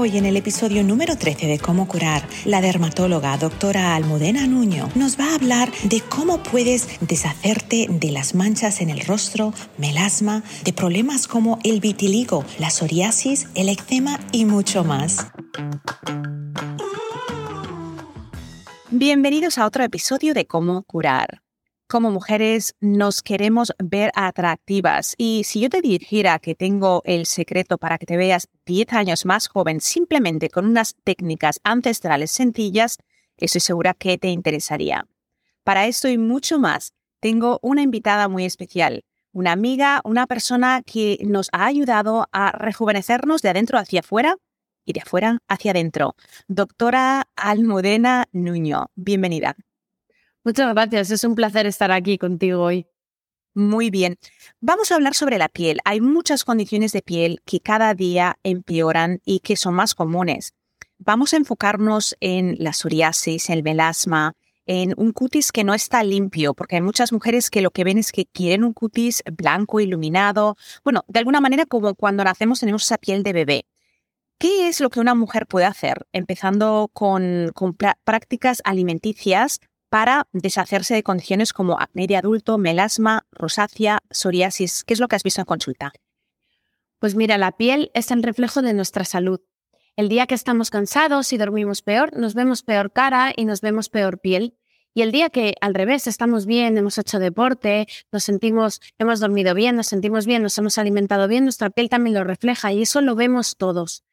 Hoy en el episodio número 13 de Cómo curar, la dermatóloga doctora Almudena Nuño nos va a hablar de cómo puedes deshacerte de las manchas en el rostro, melasma, de problemas como el vitiligo, la psoriasis, el eczema y mucho más. Bienvenidos a otro episodio de Cómo curar como mujeres nos queremos ver atractivas y si yo te dijera que tengo el secreto para que te veas 10 años más joven simplemente con unas técnicas ancestrales sencillas, estoy segura que te interesaría. Para esto y mucho más, tengo una invitada muy especial, una amiga, una persona que nos ha ayudado a rejuvenecernos de adentro hacia afuera y de afuera hacia adentro. Doctora Almudena Nuño, bienvenida. Muchas gracias, es un placer estar aquí contigo hoy. Muy bien. Vamos a hablar sobre la piel. Hay muchas condiciones de piel que cada día empeoran y que son más comunes. Vamos a enfocarnos en la psoriasis, el melasma, en un cutis que no está limpio, porque hay muchas mujeres que lo que ven es que quieren un cutis blanco, iluminado. Bueno, de alguna manera como cuando nacemos tenemos esa piel de bebé. ¿Qué es lo que una mujer puede hacer? Empezando con, con prácticas alimenticias para deshacerse de condiciones como acné de adulto, melasma, rosácea, psoriasis. ¿Qué es lo que has visto en consulta? Pues mira, la piel es el reflejo de nuestra salud. El día que estamos cansados y dormimos peor, nos vemos peor cara y nos vemos peor piel. Y el día que al revés estamos bien, hemos hecho deporte, nos sentimos, hemos dormido bien, nos sentimos bien, nos hemos alimentado bien, nuestra piel también lo refleja y eso lo vemos todos.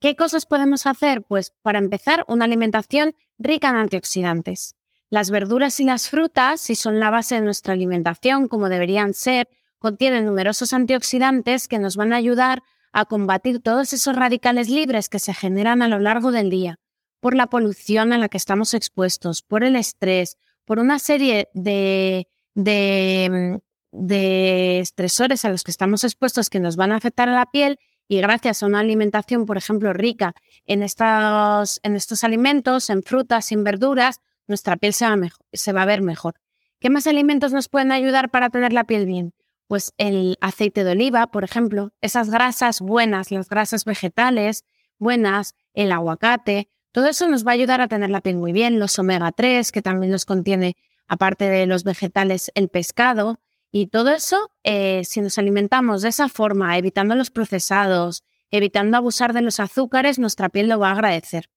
¿Qué cosas podemos hacer? Pues para empezar, una alimentación rica en antioxidantes. Las verduras y las frutas, si son la base de nuestra alimentación, como deberían ser, contienen numerosos antioxidantes que nos van a ayudar a combatir todos esos radicales libres que se generan a lo largo del día, por la polución a la que estamos expuestos, por el estrés, por una serie de, de, de estresores a los que estamos expuestos que nos van a afectar a la piel y gracias a una alimentación, por ejemplo, rica en estos, en estos alimentos, en frutas, en verduras, nuestra piel se va, se va a ver mejor. ¿Qué más alimentos nos pueden ayudar para tener la piel bien? Pues el aceite de oliva, por ejemplo, esas grasas buenas, las grasas vegetales buenas, el aguacate, todo eso nos va a ayudar a tener la piel muy bien, los omega 3, que también los contiene, aparte de los vegetales, el pescado. Y todo eso, eh, si nos alimentamos de esa forma, evitando los procesados, evitando abusar de los azúcares, nuestra piel lo va a agradecer.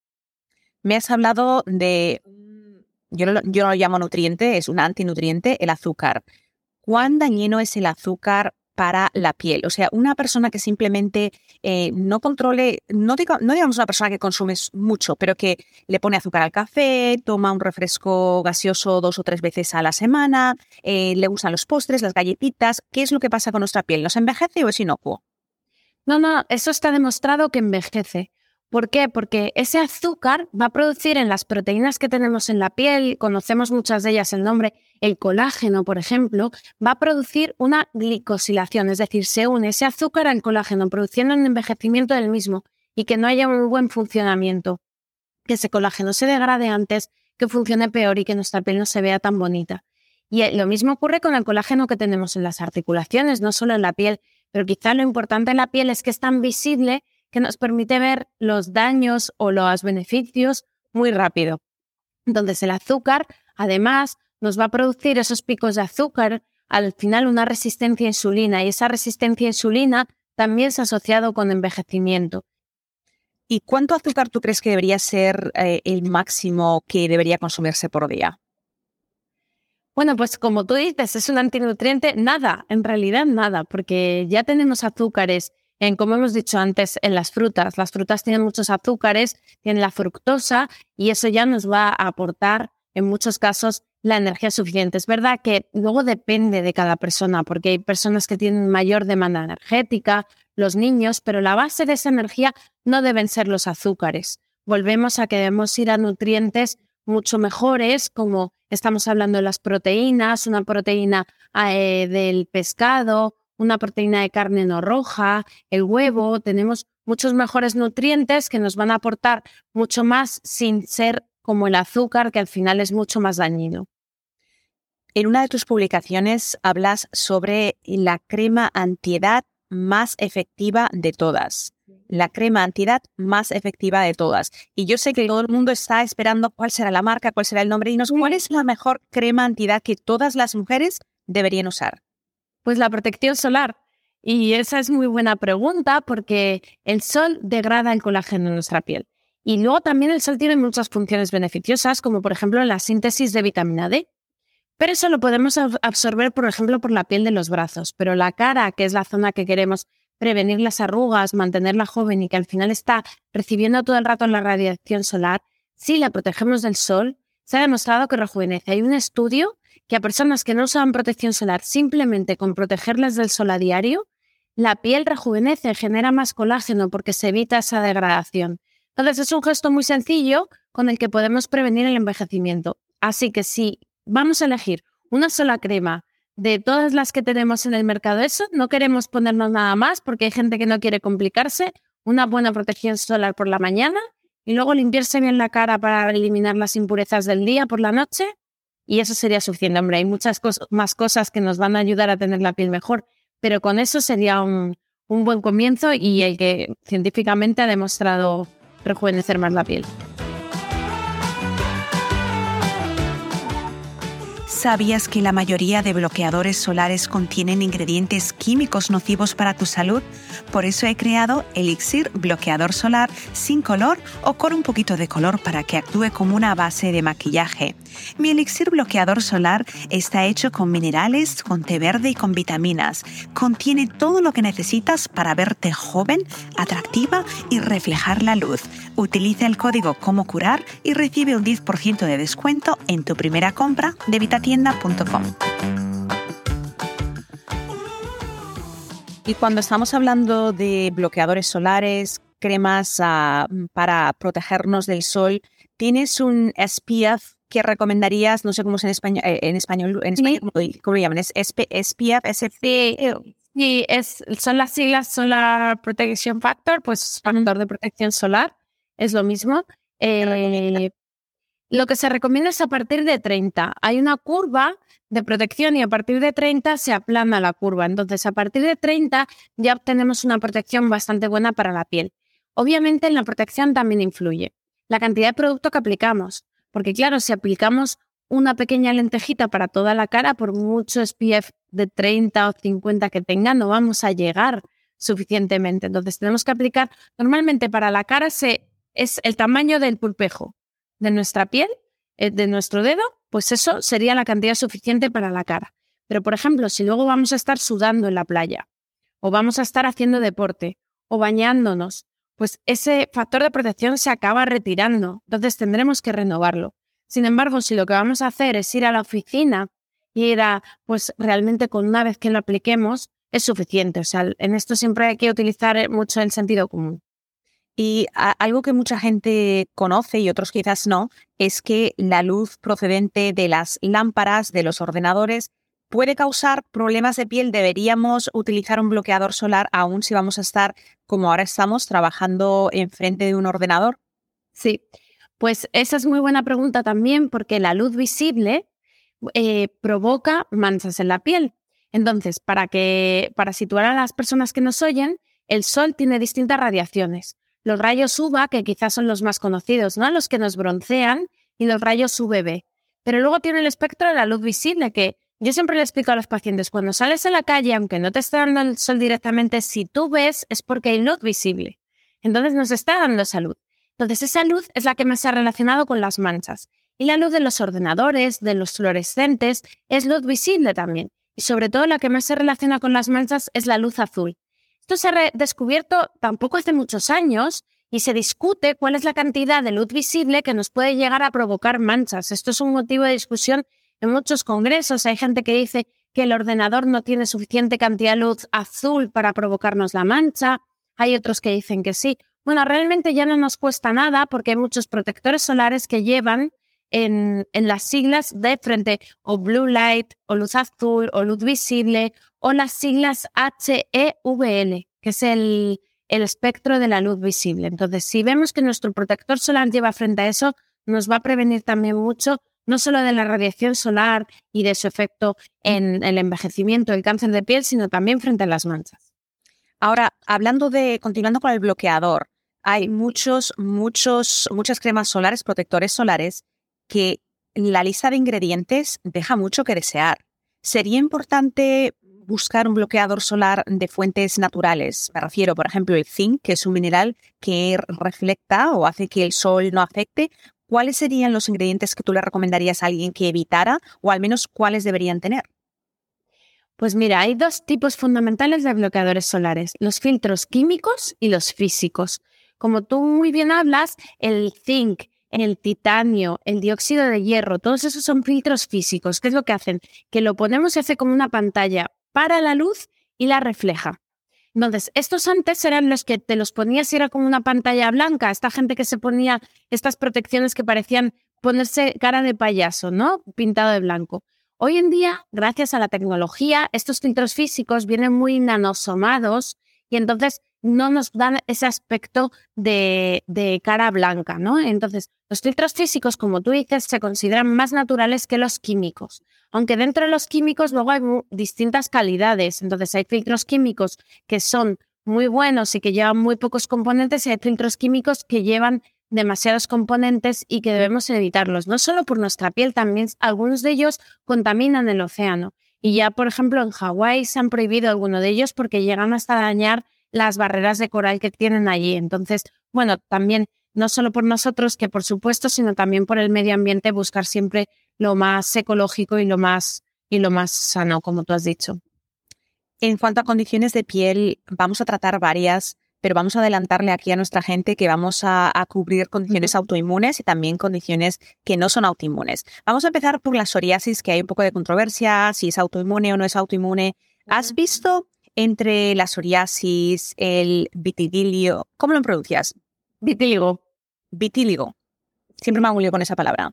Me has hablado de yo no, lo llamo nutriente, es un antinutriente, el azúcar. ¿Cuán dañino es el azúcar para la piel? O sea, una persona que simplemente eh, no controle, no, no digamos una persona que consume mucho, pero que le pone azúcar al café, toma un refresco gaseoso dos o tres veces a la semana, eh, le gustan los postres, las galletitas, ¿qué es lo que pasa con nuestra piel? ¿Nos envejece o es inocuo? No, no, eso está demostrado que envejece. ¿Por qué? Porque ese azúcar va a producir en las proteínas que tenemos en la piel, conocemos muchas de ellas el nombre, el colágeno, por ejemplo, va a producir una glicosilación, es decir, se une ese azúcar al colágeno, produciendo un envejecimiento del mismo y que no haya un buen funcionamiento, que ese colágeno se degrade antes, que funcione peor y que nuestra piel no se vea tan bonita. Y lo mismo ocurre con el colágeno que tenemos en las articulaciones, no solo en la piel, pero quizá lo importante en la piel es que es tan visible que nos permite ver los daños o los beneficios muy rápido. Entonces el azúcar, además, nos va a producir esos picos de azúcar, al final una resistencia a insulina y esa resistencia a insulina también se ha asociado con envejecimiento. ¿Y cuánto azúcar tú crees que debería ser eh, el máximo que debería consumirse por día? Bueno, pues como tú dices, es un antinutriente, nada, en realidad nada, porque ya tenemos azúcares en, como hemos dicho antes, en las frutas. Las frutas tienen muchos azúcares, tienen la fructosa y eso ya nos va a aportar en muchos casos la energía suficiente. Es verdad que luego depende de cada persona, porque hay personas que tienen mayor demanda energética, los niños, pero la base de esa energía no deben ser los azúcares. Volvemos a que debemos ir a nutrientes mucho mejores, como estamos hablando de las proteínas, una proteína eh, del pescado, una proteína de carne no roja, el huevo, tenemos muchos mejores nutrientes que nos van a aportar mucho más sin ser como el azúcar, que al final es mucho más dañino. En una de tus publicaciones hablas sobre la crema antiedad más efectiva de todas. La crema antiedad más efectiva de todas. Y yo sé que todo el mundo está esperando cuál será la marca, cuál será el nombre. Y nos, ¿cuál es la mejor crema antiedad que todas las mujeres deberían usar? Pues la protección solar. Y esa es muy buena pregunta porque el sol degrada el colágeno en nuestra piel. Y luego también el sol tiene muchas funciones beneficiosas, como por ejemplo la síntesis de vitamina D. Pero eso lo podemos absorber, por ejemplo, por la piel de los brazos. Pero la cara, que es la zona que queremos prevenir las arrugas, mantenerla joven y que al final está recibiendo todo el rato la radiación solar, si la protegemos del sol, se ha demostrado que rejuvenece. Hay un estudio que a personas que no usan protección solar, simplemente con protegerlas del sol a diario, la piel rejuvenece, genera más colágeno porque se evita esa degradación. Entonces es un gesto muy sencillo con el que podemos prevenir el envejecimiento. Así que si vamos a elegir una sola crema de todas las que tenemos en el mercado, eso no queremos ponernos nada más porque hay gente que no quiere complicarse, una buena protección solar por la mañana y luego limpiarse bien la cara para eliminar las impurezas del día por la noche y eso sería suficiente. Hombre, hay muchas más cosas que nos van a ayudar a tener la piel mejor, pero con eso sería un, un buen comienzo y el que científicamente ha demostrado rejuvenecer más la piel. ¿Sabías que la mayoría de bloqueadores solares contienen ingredientes químicos nocivos para tu salud? Por eso he creado Elixir Bloqueador Solar sin color o con un poquito de color para que actúe como una base de maquillaje. Mi Elixir Bloqueador Solar está hecho con minerales, con té verde y con vitaminas. Contiene todo lo que necesitas para verte joven, atractiva y reflejar la luz. Utiliza el código Como Curar y recibe un 10% de descuento en tu primera compra de Y cuando estamos hablando de bloqueadores solares, cremas ah, para protegernos del sol, ¿tienes un SPF que recomendarías? No sé cómo es en español, eh, en español, en español ¿cómo, lo llaman? ¿Es SPF, SPF? Sí, es, son las siglas Solar Protection Factor, pues factor de protección solar es lo mismo. Eh, lo que se recomienda es a partir de 30. Hay una curva de protección y a partir de 30 se aplana la curva. Entonces, a partir de 30 ya obtenemos una protección bastante buena para la piel. Obviamente, en la protección también influye la cantidad de producto que aplicamos. Porque claro, si aplicamos una pequeña lentejita para toda la cara, por mucho SPF de 30 o 50 que tenga, no vamos a llegar suficientemente. Entonces tenemos que aplicar, normalmente para la cara se es el tamaño del pulpejo de nuestra piel, eh, de nuestro dedo, pues eso sería la cantidad suficiente para la cara. Pero, por ejemplo, si luego vamos a estar sudando en la playa, o vamos a estar haciendo deporte, o bañándonos, pues ese factor de protección se acaba retirando. Entonces tendremos que renovarlo. Sin embargo, si lo que vamos a hacer es ir a la oficina y ir a, pues realmente con una vez que lo apliquemos, es suficiente. O sea, en esto siempre hay que utilizar mucho el sentido común. Y algo que mucha gente conoce y otros quizás no, es que la luz procedente de las lámparas, de los ordenadores, puede causar problemas de piel. Deberíamos utilizar un bloqueador solar aún si vamos a estar, como ahora estamos, trabajando enfrente de un ordenador. Sí, pues esa es muy buena pregunta también porque la luz visible eh, provoca manchas en la piel. Entonces, para, que, para situar a las personas que nos oyen, el sol tiene distintas radiaciones los rayos UVA, que quizás son los más conocidos, ¿no? Los que nos broncean, y los rayos UVB. Pero luego tiene el espectro de la luz visible, que yo siempre le explico a los pacientes, cuando sales a la calle, aunque no te esté dando el sol directamente, si tú ves es porque hay luz visible. Entonces nos está dando salud. Entonces esa luz es la que más se ha relacionado con las manchas. Y la luz de los ordenadores, de los fluorescentes, es luz visible también. Y sobre todo la que más se relaciona con las manchas es la luz azul Esto se ha descubierto tampoco hace muchos años y se discute cuál es la cantidad de luz visible que nos puede llegar a provocar manchas. Esto es un motivo de discusión en muchos congresos. Hay gente que dice que el ordenador no tiene suficiente cantidad de luz azul para provocarnos la mancha. Hay otros que dicen que sí. Bueno, realmente ya no nos cuesta nada porque hay muchos protectores solares que llevan en, en, las siglas de frente o blue light o luz azul o luz visible o las siglas HEVL, que es el, el espectro de la luz visible. Entonces, si vemos que nuestro protector solar lleva frente a eso, nos va a prevenir también mucho no solo de la radiación solar y de su efecto en el envejecimiento, el cáncer de piel, sino también frente a las manchas. Ahora, hablando de, continuando con el bloqueador, hay muchos, muchos, muchas cremas solares, protectores solares, que la lista de ingredientes deja mucho que desear. Sería importante buscar un bloqueador solar de fuentes naturales. Me refiero, por ejemplo, el zinc, que es un mineral que reflecta o hace que el sol no afecte. ¿Cuáles serían los ingredientes que tú le recomendarías a alguien que evitara o al menos cuáles deberían tener? Pues mira, hay dos tipos fundamentales de bloqueadores solares, los filtros químicos y los físicos. Como tú muy bien hablas, el zinc, el titanio, el dióxido de hierro, todos esos son filtros físicos. ¿Qué es lo que hacen? Que lo ponemos y hace como una pantalla para la luz y la refleja. Entonces, estos antes eran los que te los ponías y era como una pantalla blanca. Esta gente que se ponía estas protecciones que parecían ponerse cara de payaso, ¿no? Pintado de blanco. Hoy en día, gracias a la tecnología, estos filtros físicos vienen muy nanosomados y entonces no nos dan ese aspecto de, de, cara blanca, ¿no? Entonces, los filtros físicos, como tú dices, se consideran más naturales que los químicos. Aunque dentro de los químicos luego hay distintas calidades. Entonces, hay filtros químicos que son muy buenos y que llevan muy pocos componentes y hay filtros químicos que llevan demasiados componentes y que debemos evitarlos. No solo por nuestra piel, también algunos de ellos contaminan el océano. Y ya, por ejemplo, en Hawái se han prohibido algunos de ellos porque llegan hasta dañar las barreras de coral que tienen allí. Entonces, bueno, también no solo por nosotros, que por supuesto, sino también por el medio ambiente, buscar siempre lo más ecológico y lo más, y lo más sano, como tú has dicho. En cuanto a condiciones de piel, vamos a tratar varias, pero vamos a adelantarle aquí a nuestra gente que vamos a, a cubrir condiciones autoinmunes y también condiciones que no son autoinmunes. Vamos a empezar por la psoriasis, que hay un poco de controversia, si es autoinmune o no es autoinmune. ¿Has visto entre la psoriasis, el vitiligo. ¿Cómo lo pronuncias? Vitíligo. Vitíligo. Siempre me hago con esa palabra.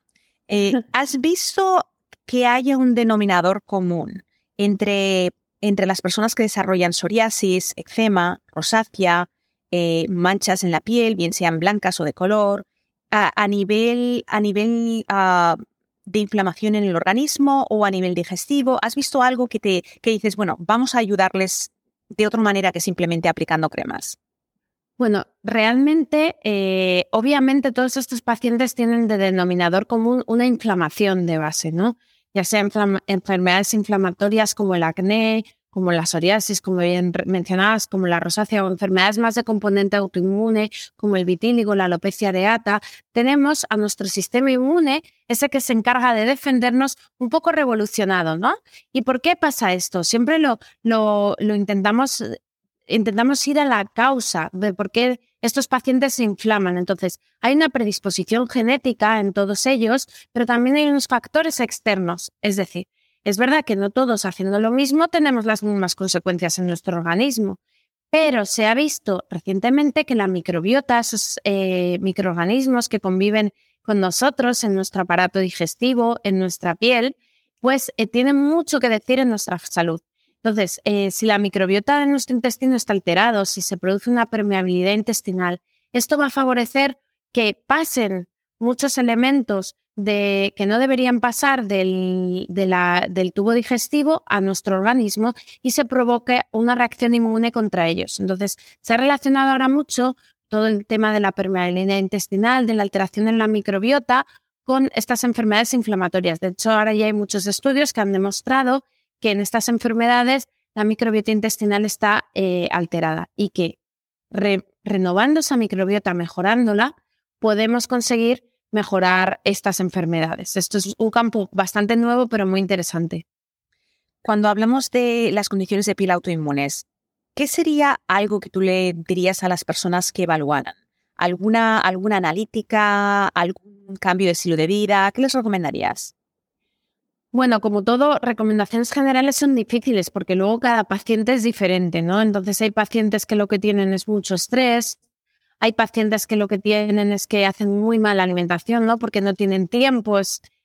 Eh, ¿Has visto que haya un denominador común entre, entre las personas que desarrollan psoriasis, eczema, rosácea, eh, manchas en la piel, bien sean blancas o de color, a, nivel, a nivel ah, de inflamación en el organismo o a nivel digestivo? ¿Has visto algo que te que dices, bueno, vamos a ayudarles de otra manera que simplemente aplicando cremas? Bueno, realmente, eh, obviamente todos estos pacientes tienen de denominador común una inflamación de base, ¿no? Ya sea enfermedades inflamatorias como el acné, como la psoriasis, como bien mencionabas, como la rosácea o enfermedades más de componente autoinmune, como el vitíligo, la alopecia areata, tenemos a nuestro sistema inmune, ese que se encarga de defendernos, un poco revolucionado, ¿no? ¿Y por qué pasa esto? Siempre lo, lo, lo intentamos, intentamos ir a la causa de por qué estos pacientes se inflaman. Entonces, hay una predisposición genética en todos ellos, pero también hay unos factores externos, es decir, es verdad que no todos haciendo lo mismo tenemos las mismas consecuencias en nuestro organismo, pero se ha visto recientemente que la microbiota, esos eh, microorganismos que conviven con nosotros en nuestro aparato digestivo, en nuestra piel, pues eh, tienen mucho que decir en nuestra salud. Entonces, eh, si la microbiota de nuestro intestino está alterado, si se produce una permeabilidad intestinal, esto va a favorecer que pasen muchos elementos de, que no deberían pasar del, del tubo digestivo a nuestro organismo y se provoque una reacción inmune contra ellos. Entonces, se ha relacionado ahora mucho todo el tema de la permeabilidad intestinal, de la alteración en la microbiota con estas enfermedades inflamatorias. De hecho, ahora ya hay muchos estudios que han demostrado que en estas enfermedades la microbiota intestinal está eh, alterada y que renovando esa microbiota, mejorándola, podemos conseguir mejorar estas enfermedades. Esto es un campo bastante nuevo, pero muy interesante. Cuando hablamos de las condiciones de piel autoinmunes, ¿qué sería algo que tú le dirías a las personas que evaluaran? ¿Alguna, alguna analítica, algún cambio de estilo de vida? ¿Qué les recomendarías? Bueno, como todo, recomendaciones generales son difíciles porque luego cada paciente es diferente, ¿no? Entonces hay pacientes que lo que tienen es mucho estrés, hay pacientes que lo que tienen es que hacen muy mala alimentación, ¿no? Porque no tienen tiempo,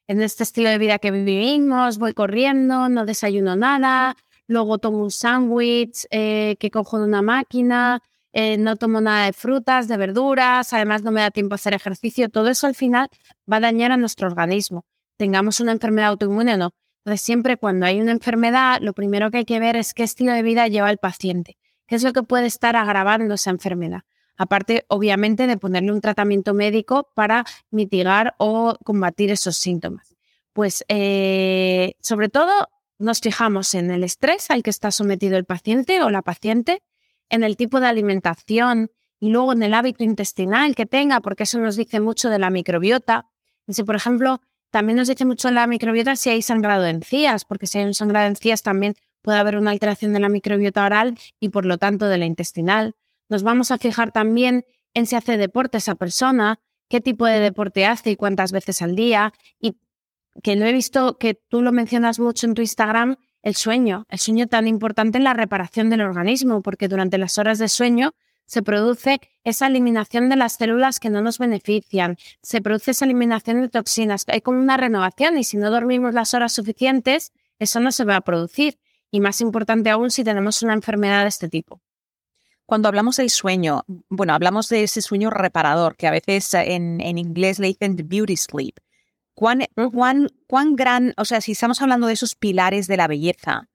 en este estilo de vida que vivimos, voy corriendo, no desayuno nada, luego tomo un sándwich eh, que cojo de una máquina, eh, no tomo nada de frutas, de verduras, además no me da tiempo a hacer ejercicio, todo eso al final va a dañar a nuestro organismo, tengamos una enfermedad autoinmune o no. Entonces, siempre cuando hay una enfermedad, lo primero que hay que ver es qué estilo de vida lleva el paciente, qué es lo que puede estar agravando esa enfermedad. Aparte, obviamente, de ponerle un tratamiento médico para mitigar o combatir esos síntomas. Pues, eh, sobre todo, nos fijamos en el estrés al que está sometido el paciente o la paciente, en el tipo de alimentación y luego en el hábito intestinal que tenga, porque eso nos dice mucho de la microbiota. Si, por ejemplo, también nos dice mucho de la microbiota si hay sangrado de encías, porque si hay un sangrado de encías también puede haber una alteración de la microbiota oral y por lo tanto de la intestinal. Nos vamos a fijar también en si hace deporte esa persona, qué tipo de deporte hace y cuántas veces al día y que lo he visto que tú lo mencionas mucho en tu Instagram, el sueño, el sueño tan importante en la reparación del organismo, porque durante las horas de sueño se produce esa eliminación de las células que no nos benefician, se produce esa eliminación de toxinas, hay como una renovación y si no dormimos las horas suficientes, eso no se va a producir. Y más importante aún si tenemos una enfermedad de este tipo. Cuando hablamos del sueño, bueno, hablamos de ese sueño reparador, que a veces en, en inglés le dicen beauty sleep. ¿Cuán, cuán, cuán gran, o sea, si estamos hablando de esos pilares de la belleza,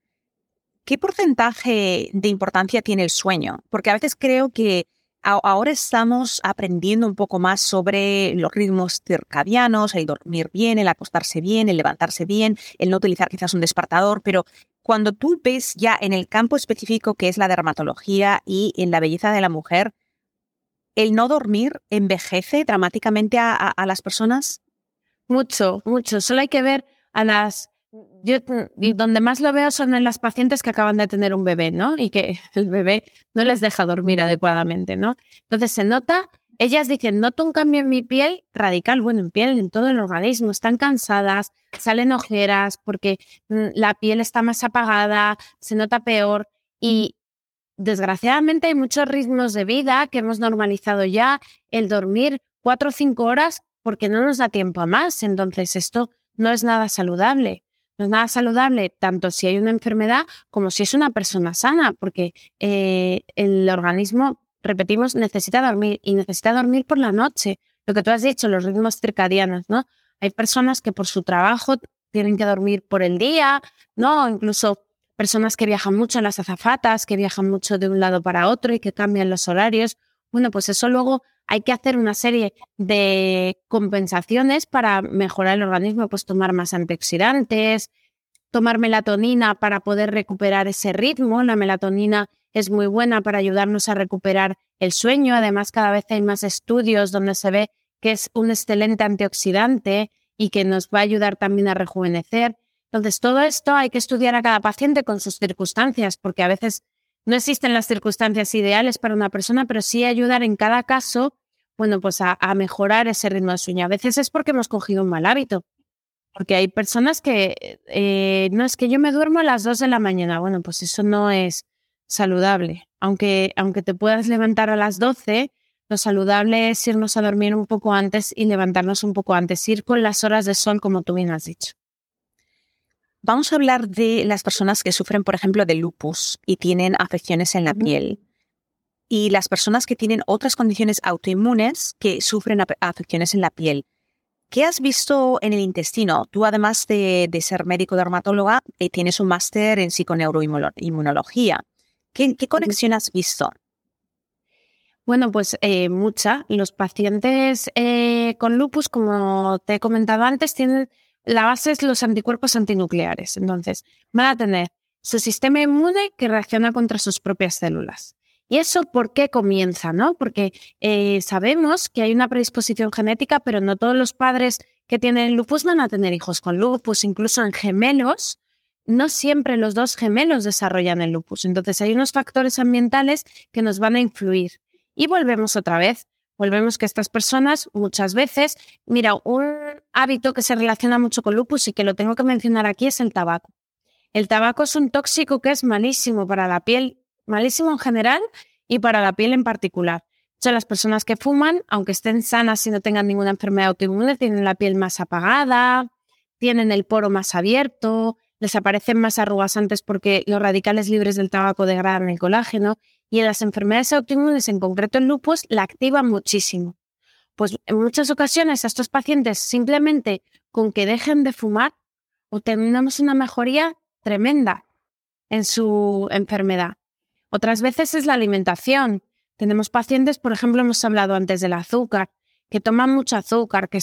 ¿qué porcentaje de importancia tiene el sueño? Porque a veces creo que ahora estamos aprendiendo un poco más sobre los ritmos circadianos, el dormir bien, el acostarse bien, el levantarse bien, el no utilizar quizás un despertador, pero cuando tú ves ya en el campo específico que es la dermatología y en la belleza de la mujer, ¿el no dormir envejece dramáticamente a las personas? Mucho, mucho. Solo hay que ver a las... Yo, y donde más lo veo son en las pacientes que acaban de tener un bebé, ¿no? Y que el bebé no les deja dormir adecuadamente, ¿no? Entonces se nota, ellas dicen, noto un cambio en mi piel radical, bueno, en piel, en todo el organismo, están cansadas, salen ojeras porque mm, la piel está más apagada, se nota peor y desgraciadamente hay muchos ritmos de vida que hemos normalizado ya, el dormir cuatro o cinco horas porque no nos da tiempo a más. Entonces, esto no es nada saludable. No es nada saludable tanto si hay una enfermedad como si es una persona sana, porque eh, el organismo, repetimos, necesita dormir y necesita dormir por la noche. Lo que tú has dicho, los ritmos circadianos, ¿no? Hay personas que por su trabajo tienen que dormir por el día, ¿no? Incluso personas que viajan mucho, las azafatas, que viajan mucho de un lado para otro y que cambian los horarios. Bueno, pues eso luego hay que hacer una serie de compensaciones para mejorar el organismo, pues tomar más antioxidantes, tomar melatonina para poder recuperar ese ritmo. La melatonina es muy buena para ayudarnos a recuperar el sueño. Además, cada vez hay más estudios donde se ve que es un excelente antioxidante y que nos va a ayudar también a rejuvenecer. Entonces, todo esto hay que estudiar a cada paciente con sus circunstancias, porque a veces no existen las circunstancias ideales para una persona, pero sí ayudar en cada caso, bueno, pues a, mejorar ese ritmo de sueño. A veces es porque hemos cogido un mal hábito. Porque hay personas que, eh, no es que yo me duermo a las 2 de la mañana. Bueno, pues eso no es saludable. Aunque, aunque te puedas levantar a las 12, lo saludable es irnos a dormir un poco antes y levantarnos un poco antes, ir con las horas de sol, como tú bien has dicho. Vamos a hablar de las personas que sufren, por ejemplo, de lupus y tienen afecciones en la piel. Y las personas que tienen otras condiciones autoinmunes que sufren afecciones en la piel. ¿Qué has visto en el intestino? Tú, además de, ser médico dermatóloga, eh, tienes un máster en psiconeuroinmunología. ¿Qué, ¿Qué, conexión has visto? Bueno, pues eh, mucha. Los pacientes eh, con lupus, como te he comentado antes, tienen la base es los anticuerpos antinucleares. Entonces, van a tener su sistema inmune que reacciona contra sus propias células. ¿Y eso por qué comienza? ¿no? Porque eh, sabemos que hay una predisposición genética, pero no todos los padres que tienen lupus van a tener hijos con lupus, incluso en gemelos. No siempre los dos gemelos desarrollan el lupus. Entonces hay unos factores ambientales que nos van a influir. Y volvemos otra vez. Volvemos que estas personas muchas veces, mira, un hábito que se relaciona mucho con lupus y que lo tengo que mencionar aquí es el tabaco. El tabaco es un tóxico que es malísimo para la piel, malísimo en general y para la piel en particular. O sea, las personas que fuman, aunque estén sanas y no tengan ninguna enfermedad autoinmune, tienen la piel más apagada, tienen el poro más abierto, les aparecen más arrugas antes porque los radicales libres del tabaco degradan el colágeno y en las enfermedades autoinmunes, en concreto el lupus, la activan muchísimo. Pues en muchas ocasiones a estos pacientes simplemente con que dejen de fumar obtenemos una mejoría tremenda en su enfermedad. Otras veces es la alimentación. Tenemos pacientes, por ejemplo, hemos hablado antes del azúcar, que toman mucho azúcar, que,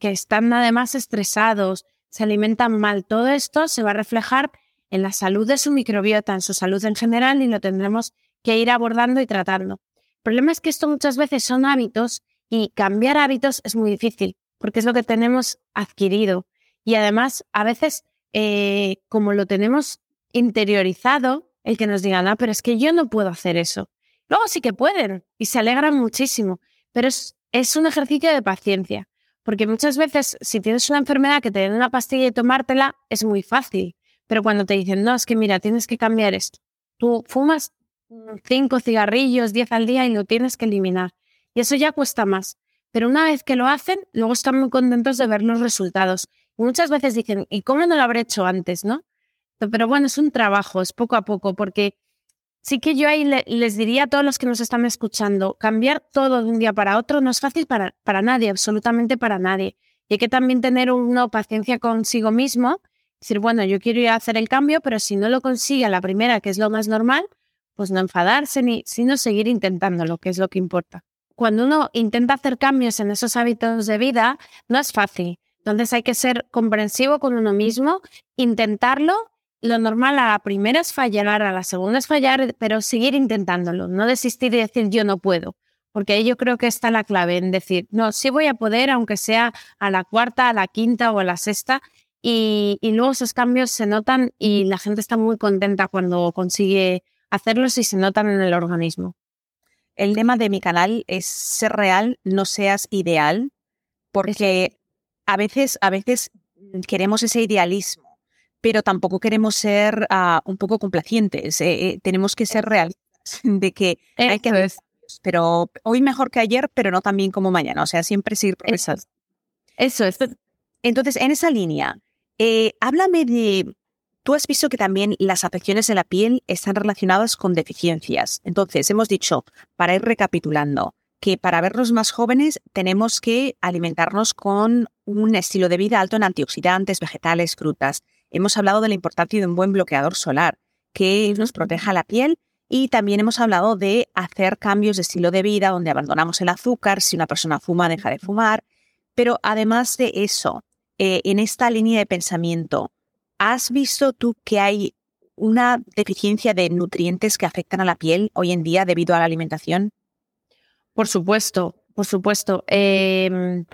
que están además estresados, se alimentan mal. Todo esto se va a reflejar en la salud de su microbiota, en su salud en general y lo tendremos que ir abordando y tratando. El problema es que esto muchas veces son hábitos y cambiar hábitos es muy difícil porque es lo que tenemos adquirido. Y además, a veces, eh, como lo tenemos interiorizado, el que nos digan, ah, pero es que yo no puedo hacer eso. Luego sí que pueden y se alegran muchísimo, pero es, es un ejercicio de paciencia, porque muchas veces si tienes una enfermedad que te den una pastilla y tomártela, es muy fácil, pero cuando te dicen, no, es que mira, tienes que cambiar esto, tú fumas cinco cigarrillos, diez al día y lo tienes que eliminar. Y eso ya cuesta más. Pero una vez que lo hacen, luego están muy contentos de ver los resultados. Muchas veces dicen, ¿y cómo no lo habré hecho antes, no? Pero bueno, es un trabajo, es poco a poco, porque sí que yo ahí les diría a todos los que nos están escuchando, cambiar todo de un día para otro no es fácil para, para nadie, absolutamente para nadie. Y hay que también tener una paciencia consigo mismo, decir, bueno, yo quiero ir a hacer el cambio, pero si no lo consigue a la primera, que es lo más normal, pues no enfadarse, ni, sino seguir intentándolo, que es lo que importa. Cuando uno intenta hacer cambios en esos hábitos de vida, no es fácil. Entonces hay que ser comprensivo con uno mismo, intentarlo. Lo normal a la primera es fallar, a la segunda es fallar, pero seguir intentándolo, no desistir y decir yo no puedo. Porque ahí yo creo que está la clave en decir, no, sí voy a poder, aunque sea a la cuarta, a la quinta o a la sexta, y, y, luego esos cambios se notan y la gente está muy contenta cuando consigue hacerlo si se notan en el organismo. El lema de mi canal es ser real, no seas ideal, porque a veces, a veces queremos ese idealismo, pero tampoco queremos ser ah, un poco complacientes. Eh, eh, tenemos que ser realistas de que hay que hacer pero hoy mejor que ayer, pero no tan bien como mañana. O sea, siempre seguir progresando. Eso es. Entonces, en esa línea, eh, háblame de Tú has visto que también las afecciones de la piel están relacionadas con deficiencias. Entonces, hemos dicho, para ir recapitulando, que para vernos más jóvenes tenemos que alimentarnos con un estilo de vida alto en antioxidantes, vegetales, frutas. Hemos hablado de la importancia de un buen bloqueador solar, que nos proteja la piel y también hemos hablado de hacer cambios de estilo de vida donde abandonamos el azúcar, si una persona fuma, deja de fumar. Pero además de eso, eh, en esta línea de pensamiento, ¿Has visto tú que hay una deficiencia de nutrientes que afectan a la piel hoy en día debido a la alimentación? Por supuesto, por supuesto. Em,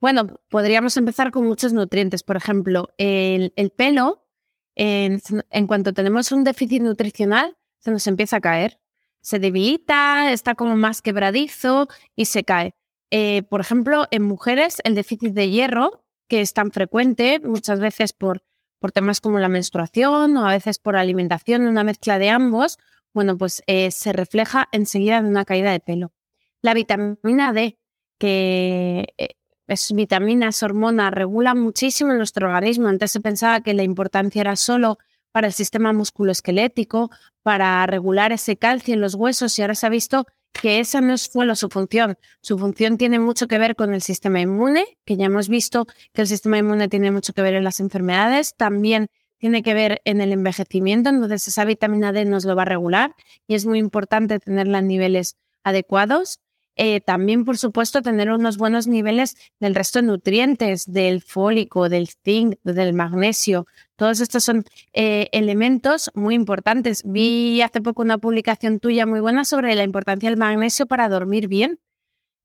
bueno, podríamos empezar con muchos nutrientes. Por ejemplo, el, pelo, en, cuanto tenemos un déficit nutricional, se nos empieza a caer. Se debilita, está como más quebradizo y se cae. Eh, por ejemplo, en mujeres, el déficit de hierro, que es tan frecuente, muchas veces por por temas como la menstruación o a veces por alimentación, una mezcla de ambos, bueno, pues eh, se refleja enseguida en una caída de pelo. La vitamina D, que eh, es vitamina, es hormona, regula muchísimo nuestro organismo. Antes se pensaba que la importancia era solo para el sistema musculoesquelético, para regular ese calcio en los huesos y ahora se ha visto que esa no es solo su función. Su función tiene mucho que ver con el sistema inmune, que ya hemos visto que el sistema inmune tiene mucho que ver en las enfermedades, también tiene que ver en el envejecimiento, entonces esa vitamina D nos lo va a regular y es muy importante tenerla en niveles adecuados. Eh, también, por supuesto, tener unos buenos niveles del resto de nutrientes, del fólico, del zinc, del magnesio. Todos estos son eh, elementos muy importantes. Vi hace poco una publicación tuya muy buena sobre la importancia del magnesio para dormir bien.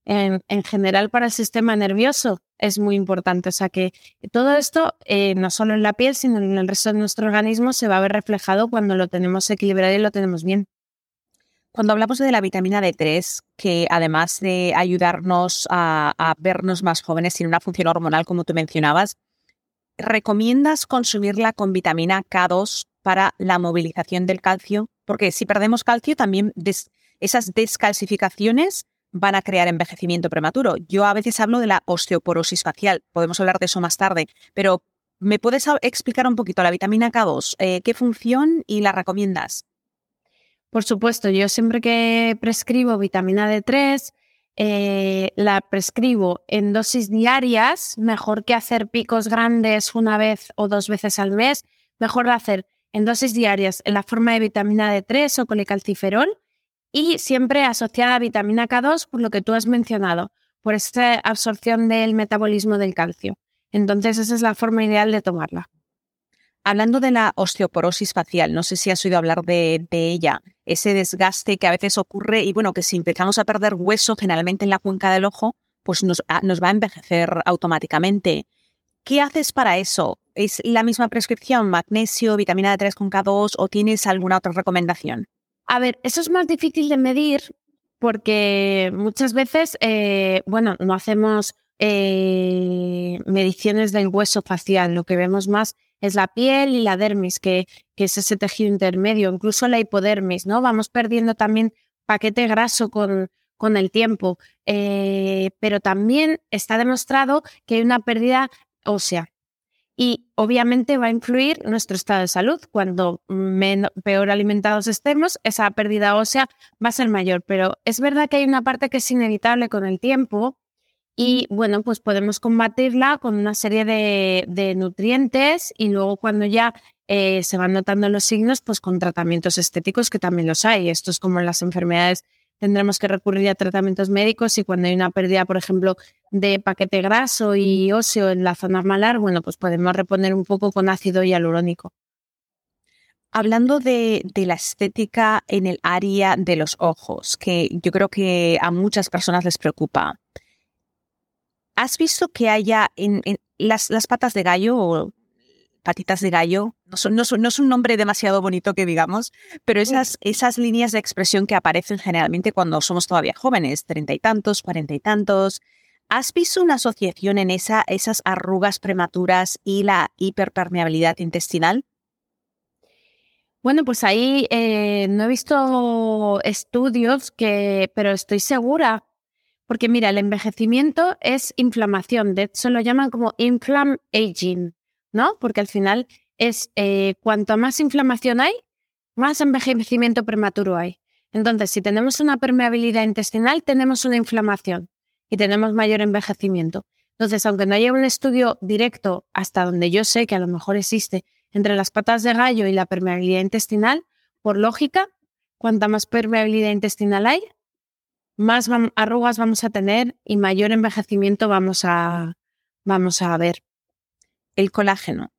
en, general para el sistema nervioso es muy importante. O sea que todo esto, eh, no solo en la piel, sino en el resto de nuestro organismo, se va a ver reflejado cuando lo tenemos equilibrado y lo tenemos bien. Cuando hablamos de la vitamina D3, que además de ayudarnos a, vernos más jóvenes, tiene una función hormonal, como tú mencionabas, ¿recomiendas consumirla con vitamina K2 para la movilización del calcio? Porque si perdemos calcio, también esas descalcificaciones van a crear envejecimiento prematuro. Yo a veces hablo de la osteoporosis facial, podemos hablar de eso más tarde, pero ¿me puedes explicar un poquito la vitamina K2? Eh, ¿Qué función y la recomiendas? Por supuesto, yo siempre que prescribo vitamina D3, eh, la prescribo en dosis diarias, mejor que hacer picos grandes una vez o dos veces al mes, mejor hacer en dosis diarias en la forma de vitamina D3 o colecalciferol y siempre asociada a vitamina K2 por lo que tú has mencionado, por esta absorción del metabolismo del calcio. Entonces esa es la forma ideal de tomarla. Hablando de la osteoporosis facial, no sé si has oído hablar de, ella, ese desgaste que a veces ocurre y bueno, que si empezamos a perder hueso generalmente en la cuenca del ojo, pues nos, nos va a envejecer automáticamente. ¿Qué haces para eso? ¿Es la misma prescripción, magnesio, vitamina D3 con K2 o tienes alguna otra recomendación? A ver, eso es más difícil de medir porque muchas veces, eh, bueno, no hacemos eh, mediciones del hueso facial, lo que vemos más es la piel y la dermis, que, es ese tejido intermedio, incluso la hipodermis, ¿no? Vamos perdiendo también paquete graso con, con el tiempo, eh, pero también está demostrado que hay una pérdida ósea. Y obviamente va a influir nuestro estado de salud. Cuando peor alimentados estemos, esa pérdida ósea va a ser mayor. Pero es verdad que hay una parte que es inevitable con el tiempo, y bueno, pues podemos combatirla con una serie de, nutrientes y luego cuando ya eh, se van notando los signos, pues con tratamientos estéticos que también los hay. Esto es como en las enfermedades tendremos que recurrir a tratamientos médicos y cuando hay una pérdida, por ejemplo, de paquete graso y óseo en la zona malar, bueno, pues podemos reponer un poco con ácido hialurónico. Hablando de, de, la estética en el área de los ojos, que yo creo que a muchas personas les preocupa. ¿Has visto que haya en, las, patas de gallo o patitas de gallo? No, son, no, es un nombre demasiado bonito que digamos, pero esas, esas líneas de expresión que aparecen generalmente cuando somos todavía jóvenes, treinta y tantos, cuarenta y tantos. ¿Has visto una asociación en esa, esas arrugas prematuras y la hiperpermeabilidad intestinal? Bueno, pues ahí eh, no he visto estudios que, pero estoy segura porque mira, el envejecimiento es inflamación, de hecho lo llaman como inflam aging, ¿no? Porque al final es eh, cuanto más inflamación hay, más envejecimiento prematuro hay. Entonces, si tenemos una permeabilidad intestinal, tenemos una inflamación y tenemos mayor envejecimiento. Entonces, aunque no haya un estudio directo hasta donde yo sé que a lo mejor existe entre las patas de gallo y la permeabilidad intestinal, por lógica, cuanta más permeabilidad intestinal hay, más arrugas vamos a tener y mayor envejecimiento vamos a, vamos a ver. El colágeno.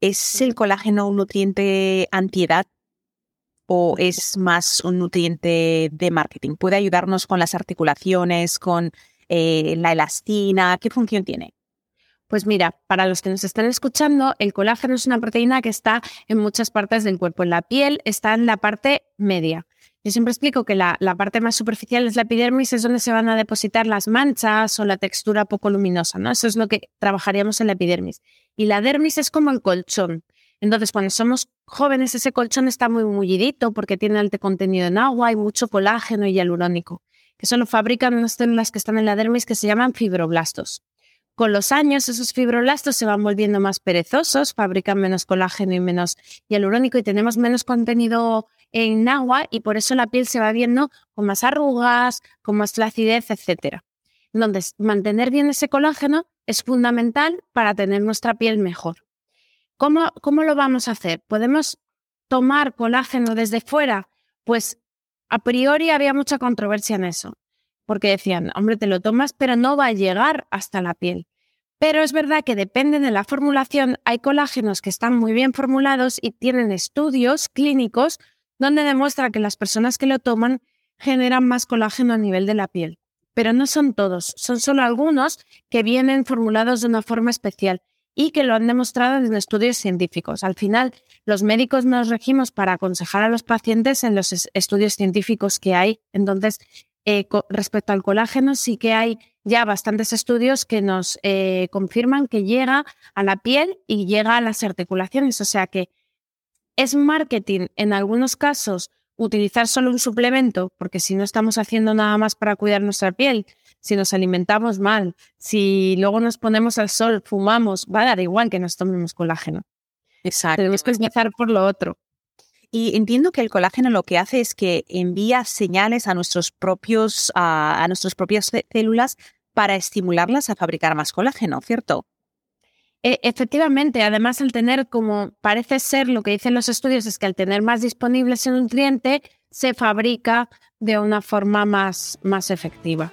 ¿Es el colágeno un nutriente antiedad o es más un nutriente de marketing? ¿Puede ayudarnos con las articulaciones, con eh, la elastina? ¿Qué función tiene? Pues mira, para los que nos están escuchando, el colágeno es una proteína que está en muchas partes del cuerpo. En la piel está en la parte media. Yo siempre explico que la, parte más superficial es la epidermis, es donde se van a depositar las manchas o la textura poco luminosa, ¿no? Eso es lo que trabajaríamos en la epidermis. Y la dermis es como el colchón. Entonces, cuando somos jóvenes, ese colchón está muy mullidito porque tiene alto contenido en agua y mucho colágeno y hialurónico, que solo fabrican unas células que están en la dermis que se llaman fibroblastos. Con los años, esos fibroblastos se van volviendo más perezosos, fabrican menos colágeno y menos hialurónico y tenemos menos contenido en agua y por eso la piel se va viendo con más arrugas, con más flacidez, etc. Entonces, mantener bien ese colágeno es fundamental para tener nuestra piel mejor. ¿Cómo, cómo lo vamos a hacer? ¿Podemos tomar colágeno desde fuera? Pues a priori había mucha controversia en eso, porque decían, hombre, te lo tomas, pero no va a llegar hasta la piel. Pero es verdad que depende de la formulación, hay colágenos que están muy bien formulados y tienen estudios clínicos donde demuestra que las personas que lo toman generan más colágeno a nivel de la piel. pero no son todos, son solo algunos que vienen formulados de una forma especial y que lo han demostrado en estudios científicos. Al final, los médicos nos regimos para aconsejar a los pacientes en los estudios científicos que hay. Entonces, eh, respecto al colágeno, sí que hay ya bastantes estudios que nos eh, confirman que llega a la piel y llega a las articulaciones. O sea que es marketing en algunos casos utilizar solo un suplemento, porque si no estamos haciendo nada más para cuidar nuestra piel, si nos alimentamos mal, si luego nos ponemos al sol, fumamos, va a dar igual que nos tomemos colágeno. Exacto. Tenemos que empezar por lo otro. Y entiendo que el colágeno lo que hace es que envía señales a nuestros propios, a, nuestras propias células para estimularlas a fabricar más colágeno, ¿cierto? E, efectivamente, además al tener como parece ser lo que dicen los estudios es que al tener más disponible ese nutriente se fabrica de una forma más, más efectiva.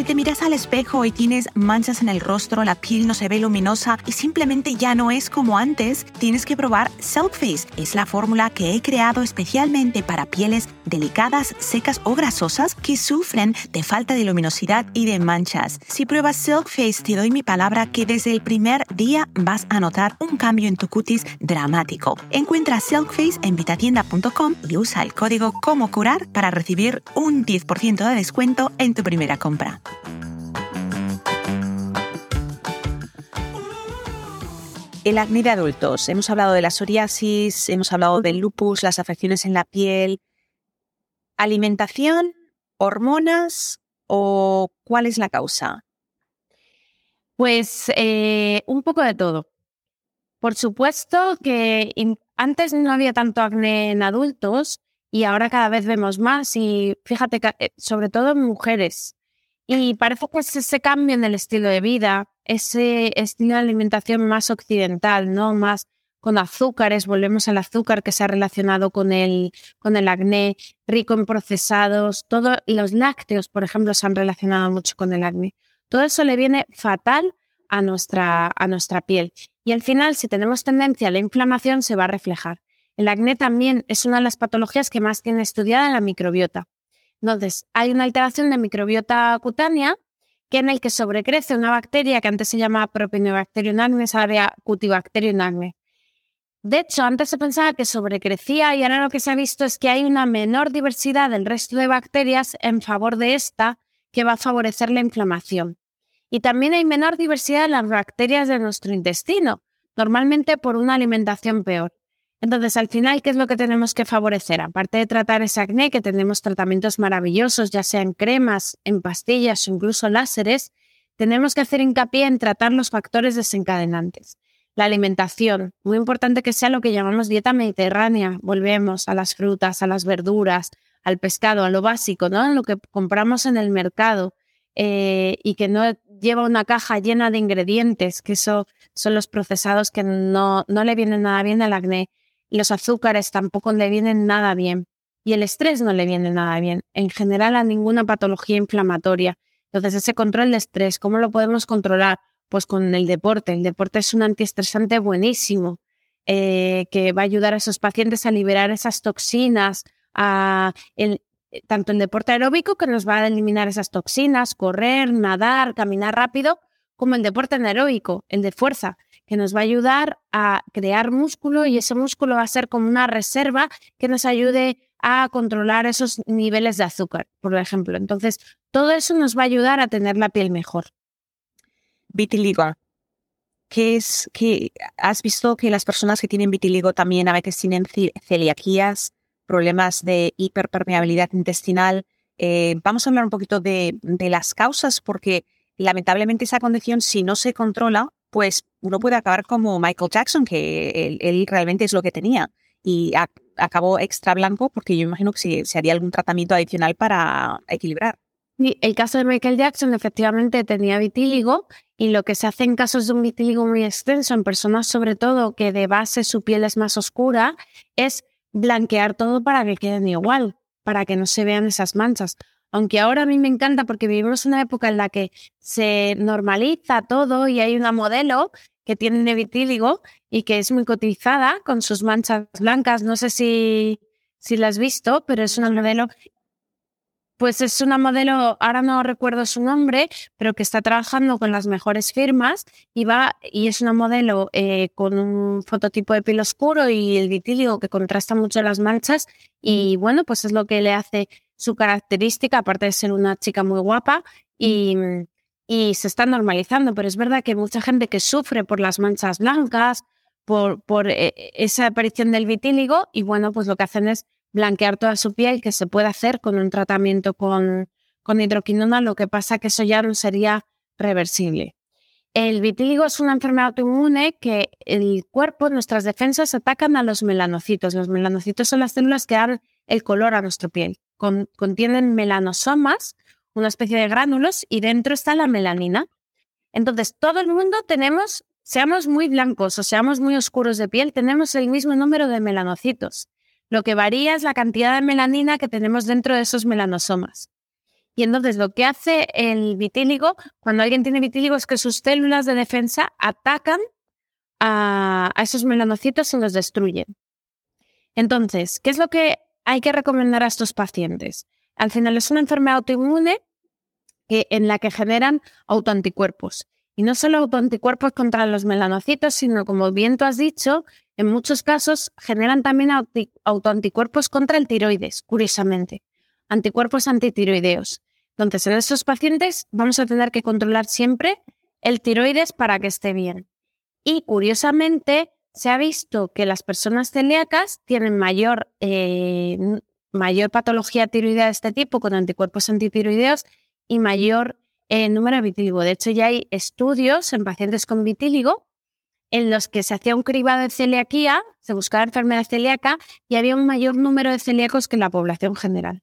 Si te miras al espejo y tienes manchas en el rostro, la piel no se ve luminosa y simplemente ya no es como antes, tienes que probar Face. Es la fórmula que he creado especialmente para pieles delicadas, secas o grasosas que sufren de falta de luminosidad y de manchas. Si pruebas Silk Face, te doy mi palabra que desde el primer día vas a notar un cambio en tu cutis dramático. Encuentra Silk Face en vitatienda.com y usa el código como curar para recibir un 10% de descuento en tu primera compra. El acné de adultos. Hemos hablado de la psoriasis, hemos hablado del lupus, las afecciones en la piel. ¿Alimentación, hormonas o cuál es la causa? Pues eh, un poco de todo. Por supuesto que antes no había tanto acné en adultos y ahora cada vez vemos más y fíjate, eh, sobre todo en mujeres. Y parece que es ese cambio en el estilo de vida, ese estilo de alimentación más occidental, ¿no? Más con azúcares, volvemos al azúcar que se ha relacionado con el, con el acné, rico en procesados, todo, los lácteos, por ejemplo, se han relacionado mucho con el acné. Todo eso le viene fatal a nuestra, a nuestra piel. Y al final, si tenemos tendencia a la inflamación, se va a reflejar. El acné también es una de las patologías que más tiene estudiada la microbiota. Entonces, hay una alteración de microbiota cutánea que en el que sobrecrece una bacteria que antes se llamaba Propionibacterium acne, ahora Cutibacterium acne. De hecho, antes se pensaba que sobrecrecía y ahora lo que se ha visto es que hay una menor diversidad del resto de bacterias en favor de esta que va a favorecer la inflamación. Y también hay menor diversidad en las bacterias de nuestro intestino, normalmente por una alimentación peor. Entonces, al final, ¿qué es lo que tenemos que favorecer? Aparte de tratar ese acné, que tenemos tratamientos maravillosos, ya sean cremas, en pastillas o incluso láseres, tenemos que hacer hincapié en tratar los factores desencadenantes. La alimentación, muy importante que sea lo que llamamos dieta mediterránea. Volvemos a las frutas, a las verduras, al pescado, a lo básico, ¿no? Lo que compramos en el mercado eh, y que no lleva una caja llena de ingredientes, que eso son los procesados que no, no le vienen nada bien al acné los azúcares tampoco le vienen nada bien y el estrés no le viene nada bien, en general a ninguna patología inflamatoria. Entonces, ese control de estrés, ¿cómo lo podemos controlar? Pues con el deporte. El deporte es un antiestresante buenísimo eh, que va a ayudar a esos pacientes a liberar esas toxinas, a tanto el deporte aeróbico que nos va a eliminar esas toxinas, correr, nadar, caminar rápido, como el deporte anaeróbico, el de fuerza, que nos va a ayudar a crear músculo y ese músculo va a ser como una reserva que nos ayude a controlar esos niveles de azúcar, por ejemplo. Entonces, todo eso nos va a ayudar a tener la piel mejor. Vitiligo. ¿Qué es que has visto que las personas que tienen vitiligo también a veces tienen celiaquías, problemas de hiperpermeabilidad intestinal? Eh, vamos a hablar un poquito de, de las causas porque lamentablemente esa condición, si no se controla, pues uno puede acabar como Michael Jackson, que él, realmente es lo que tenía. Y acabó extra blanco porque yo imagino que se, haría algún tratamiento adicional para equilibrar. El caso de Michael Jackson efectivamente tenía vitíligo y lo que se hace en casos de un vitíligo muy extenso, en personas sobre todo que de base su piel es más oscura, es blanquear todo para que queden igual, para que no se vean esas manchas. Aunque ahora a mí me encanta porque vivimos una época en la que se normaliza todo y hay una modelo que tiene vitíligo y que es muy cotizada con sus manchas blancas. No sé si, si la has visto, pero es una modelo pues es una modelo, ahora no recuerdo su nombre, pero que está trabajando con las mejores firmas y va y es una modelo eh, con un fototipo de piel oscuro y el vitíligo que contrasta mucho las manchas y bueno, pues es lo que le hace su característica, aparte de ser una chica muy guapa y, y se está normalizando, pero es verdad que mucha gente que sufre por las manchas blancas, por, por eh, esa aparición del vitíligo y bueno, pues lo que hacen es blanquear toda su piel, que se puede hacer con un tratamiento con, con hidroquinona, lo que pasa que eso ya no sería reversible. El vitíligo es una enfermedad autoinmune que el cuerpo, nuestras defensas atacan a los melanocitos. Los melanocitos son las células que dan el color a nuestra piel. Contienen melanosomas, una especie de gránulos, y dentro está la melanina. Entonces, todo el mundo tenemos, seamos muy blancos o seamos muy oscuros de piel, tenemos el mismo número de melanocitos. Lo que varía es la cantidad de melanina que tenemos dentro de esos melanosomas. Y entonces lo que hace el vitíligo, cuando alguien tiene vitíligo, es que sus células de defensa atacan a, esos melanocitos y los destruyen. Entonces, ¿qué es lo que hay que recomendar a estos pacientes? Al final es una enfermedad autoinmune que, en la que generan autoanticuerpos. Y no solo autoanticuerpos contra los melanocitos, sino, como bien tú has dicho, en muchos casos generan también autoanticuerpos contra el tiroides, curiosamente, anticuerpos antitiroideos. Entonces, en esos pacientes vamos a tener que controlar siempre el tiroides para que esté bien. Y curiosamente, se ha visto que las personas celíacas tienen mayor, eh, mayor patología tiroidea de este tipo, con anticuerpos antitiroideos y mayor eh, número de vitíligo. De hecho, ya hay estudios en pacientes con vitíligo en los que se hacía un cribado de celiaquía, se buscaba enfermedad celíaca y había un mayor número de celíacos que en la población general.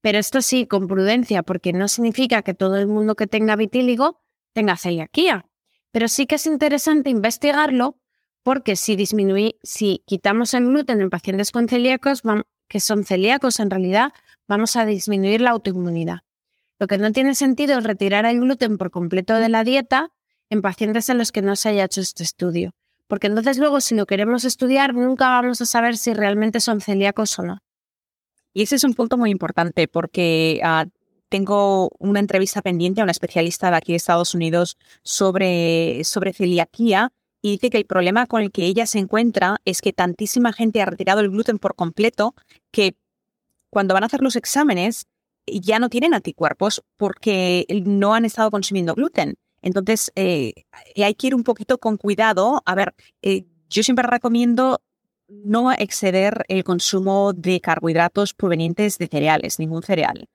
Pero esto sí, con prudencia, porque no significa que todo el mundo que tenga vitíligo tenga celiaquía. Pero sí que es interesante investigarlo porque si si quitamos el gluten en pacientes con celíacos, que son celíacos en realidad, vamos a disminuir la autoinmunidad. Lo que no tiene sentido es retirar el gluten por completo de la dieta en pacientes en los que no se haya hecho este estudio. Porque entonces luego si lo queremos estudiar nunca vamos a saber si realmente son celíacos o no. Y ese es un punto muy importante porque ah, tengo una entrevista pendiente a una especialista de aquí de Estados Unidos sobre, sobre celiaquía y dice que el problema con el que ella se encuentra es que tantísima gente ha retirado el gluten por completo que cuando van a hacer los exámenes ya no tienen anticuerpos porque no han estado consumiendo gluten. Entonces, eh, hay que ir un poquito con cuidado. A ver, eh, yo siempre recomiendo no exceder el consumo de carbohidratos provenientes de cereales, ningún cereal.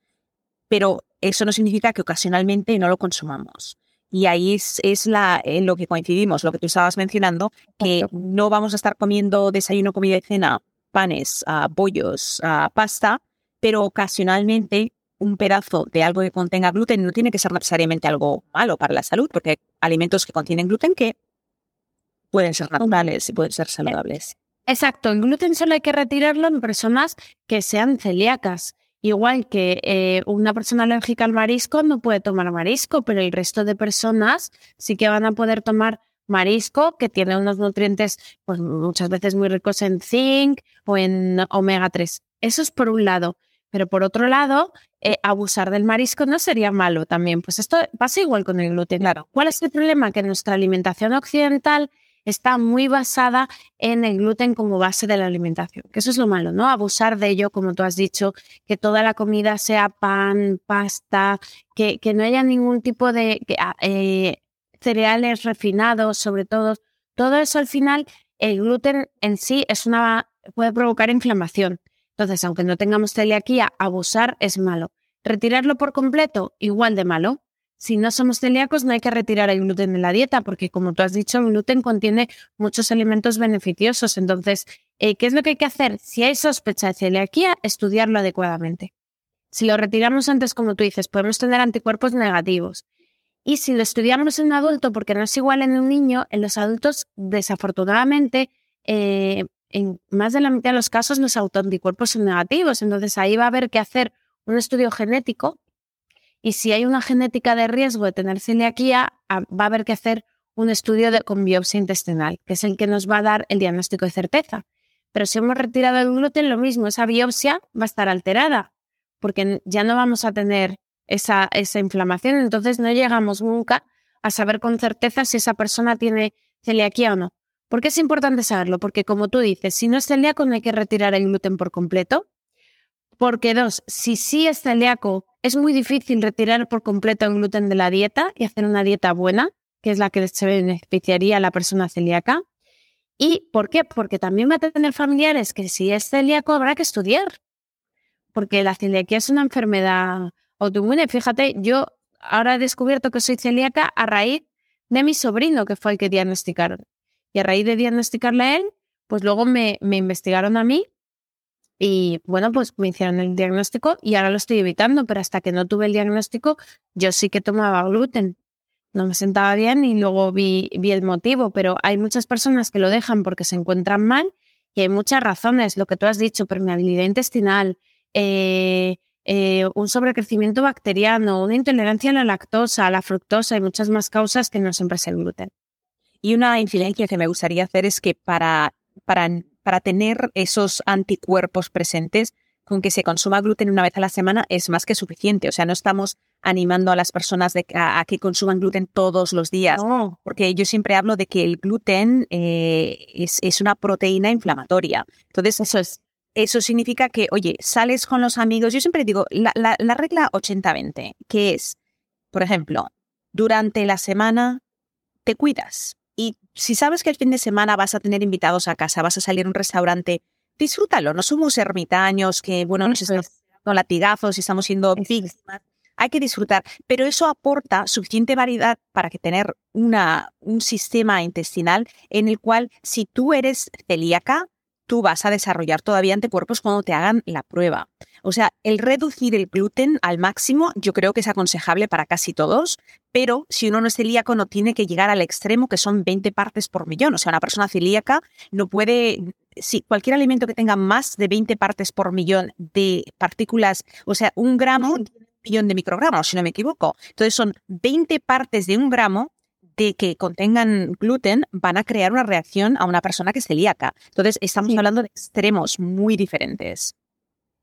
Pero eso no significa que ocasionalmente no lo consumamos. Y ahí es, la, en lo que coincidimos, lo que tú estabas mencionando, que no vamos a estar comiendo desayuno, comida y cena, panes, uh, bollos, uh, pasta, pero ocasionalmente un pedazo de algo que contenga gluten no tiene que ser necesariamente algo malo para la salud, porque hay alimentos que contienen gluten que pueden ser naturales y pueden ser saludables. Exacto, el gluten solo hay que retirarlo en personas que sean celíacas. Igual que eh, una persona alérgica al marisco no puede tomar marisco, pero el resto de personas sí que van a poder tomar marisco que tiene unos nutrientes pues, muchas veces muy ricos en zinc o en omega 3. Eso es por un lado. Pero por otro lado, eh, abusar del marisco no sería malo también. Pues esto pasa igual con el gluten. Claro, ¿cuál es el problema? Que nuestra alimentación occidental está muy basada en el gluten como base de la alimentación, que eso es lo malo, ¿no? Abusar de ello, como tú has dicho, que toda la comida sea pan, pasta, que, que no haya ningún tipo de ah, eh, cereales refinados, sobre todo. Todo eso al final, el gluten en sí es una, puede provocar inflamación. Entonces, aunque no tengamos celiaquía, abusar es malo. Retirarlo por completo, igual de malo. Si no somos celíacos, no hay que retirar el gluten de la dieta, porque como tú has dicho, el gluten contiene muchos alimentos beneficiosos. Entonces, eh, ¿qué es lo que hay que hacer? Si hay sospecha de celiaquía, estudiarlo adecuadamente. Si lo retiramos antes, como tú dices, podemos tener anticuerpos negativos. Y si lo estudiamos en un adulto, porque no es igual en un niño, en los adultos, desafortunadamente, eh, en más de la mitad de los casos los autoanticuerpos son negativos. Entonces ahí va a haber que hacer un estudio genético y si hay una genética de riesgo de tener celiaquía, ah, va a haber que hacer un estudio de, con biopsia intestinal, que es el que nos va a dar el diagnóstico de certeza. Pero si hemos retirado el gluten, lo mismo, esa biopsia va a estar alterada, porque ya no vamos a tener esa, esa inflamación, entonces no llegamos nunca a saber con certeza si esa persona tiene celiaquía o no. ¿Por qué es importante saberlo? Porque como tú dices, si no es celíaco no hay que retirar el gluten por completo. Porque dos, si sí es celíaco, es muy difícil retirar por completo el gluten de la dieta y hacer una dieta buena, que es la que se beneficiaría a la persona celíaca. ¿Y por qué? Porque también va a tener familiares que si es celíaco habrá que estudiar. Porque la celiaquía es una enfermedad autoinmune. Fíjate, yo ahora he descubierto que soy celíaca a raíz de mi sobrino, que fue el que diagnosticaron. Y a raíz de diagnosticarle a él, pues luego me, me investigaron a mí y bueno, pues me hicieron el diagnóstico y ahora lo estoy evitando, pero hasta que no tuve el diagnóstico, yo sí que tomaba gluten. No me sentaba bien y luego vi, vi el motivo, pero hay muchas personas que lo dejan porque se encuentran mal y hay muchas razones. Lo que tú has dicho, permeabilidad intestinal, eh, eh, un sobrecrecimiento bacteriano, una intolerancia a la lactosa, a la fructosa y muchas más causas que no siempre es el gluten. Y una incidencia que me gustaría hacer es que para, para, para tener esos anticuerpos presentes, con que se consuma gluten una vez a la semana es más que suficiente. O sea, no estamos animando a las personas a, que consuman gluten todos los días. Porque yo siempre hablo de que el gluten eh, es, es, una proteína inflamatoria. Entonces, eso es eso significa que, oye, sales con los amigos. Yo siempre digo la, la, regla 80-20, que es, por ejemplo, durante la semana te cuidas. Si sabes que el fin de semana vas a tener invitados a casa, vas a salir a un restaurante, disfrútalo. No somos ermitaños que, bueno, nos estamos dando latigazos y estamos siendo víctimas. Hay que disfrutar, pero eso aporta suficiente variedad para que tener una, un sistema intestinal en el cual si tú eres celíaca, tú vas a desarrollar todavía anticuerpos cuando te hagan la prueba. O sea, el reducir el gluten al máximo yo creo que es aconsejable para casi todos, pero si uno no es celíaco no tiene que llegar al extremo que son 20 partes por millón. O sea, una persona celíaca no puede, si cualquier alimento que tenga más de 20 partes por millón de partículas, o sea, un gramo, un millón de microgramos, si no me equivoco. Entonces son 20 partes de un gramo de que contengan gluten van a crear una reacción a una persona que es celíaca. Entonces, estamos hablando de extremos muy diferentes.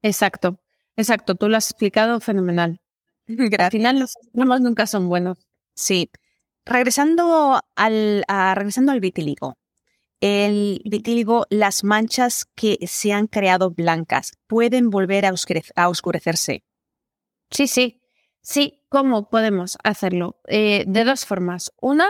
Exacto, exacto. Tú lo has explicado fenomenal. Al final, los extremos nunca son buenos. Sí. Regresando al, regresando al vitíligo. El vitíligo, las manchas que se han creado blancas pueden volver a, oscurecerse. Sí, sí. Sí, ¿cómo podemos hacerlo? Eh, de dos formas. Una,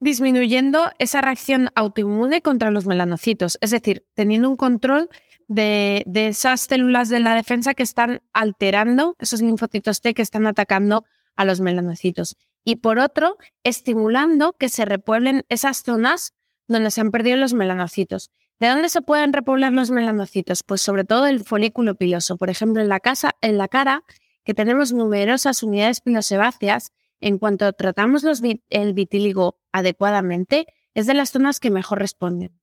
disminuyendo esa reacción autoinmune contra los melanocitos, es decir, teniendo un control de, esas células de la defensa que están alterando, esos linfocitos T que están atacando a los melanocitos. Y por otro, estimulando que se repueblen esas zonas donde se han perdido los melanocitos. ¿De dónde se pueden repoblar los melanocitos? Pues sobre todo el folículo piloso. Por ejemplo, en la, casa, en la cara que tenemos numerosas unidades pinosebáceas, en cuanto tratamos el vitíligo adecuadamente, es de las zonas que mejor responden.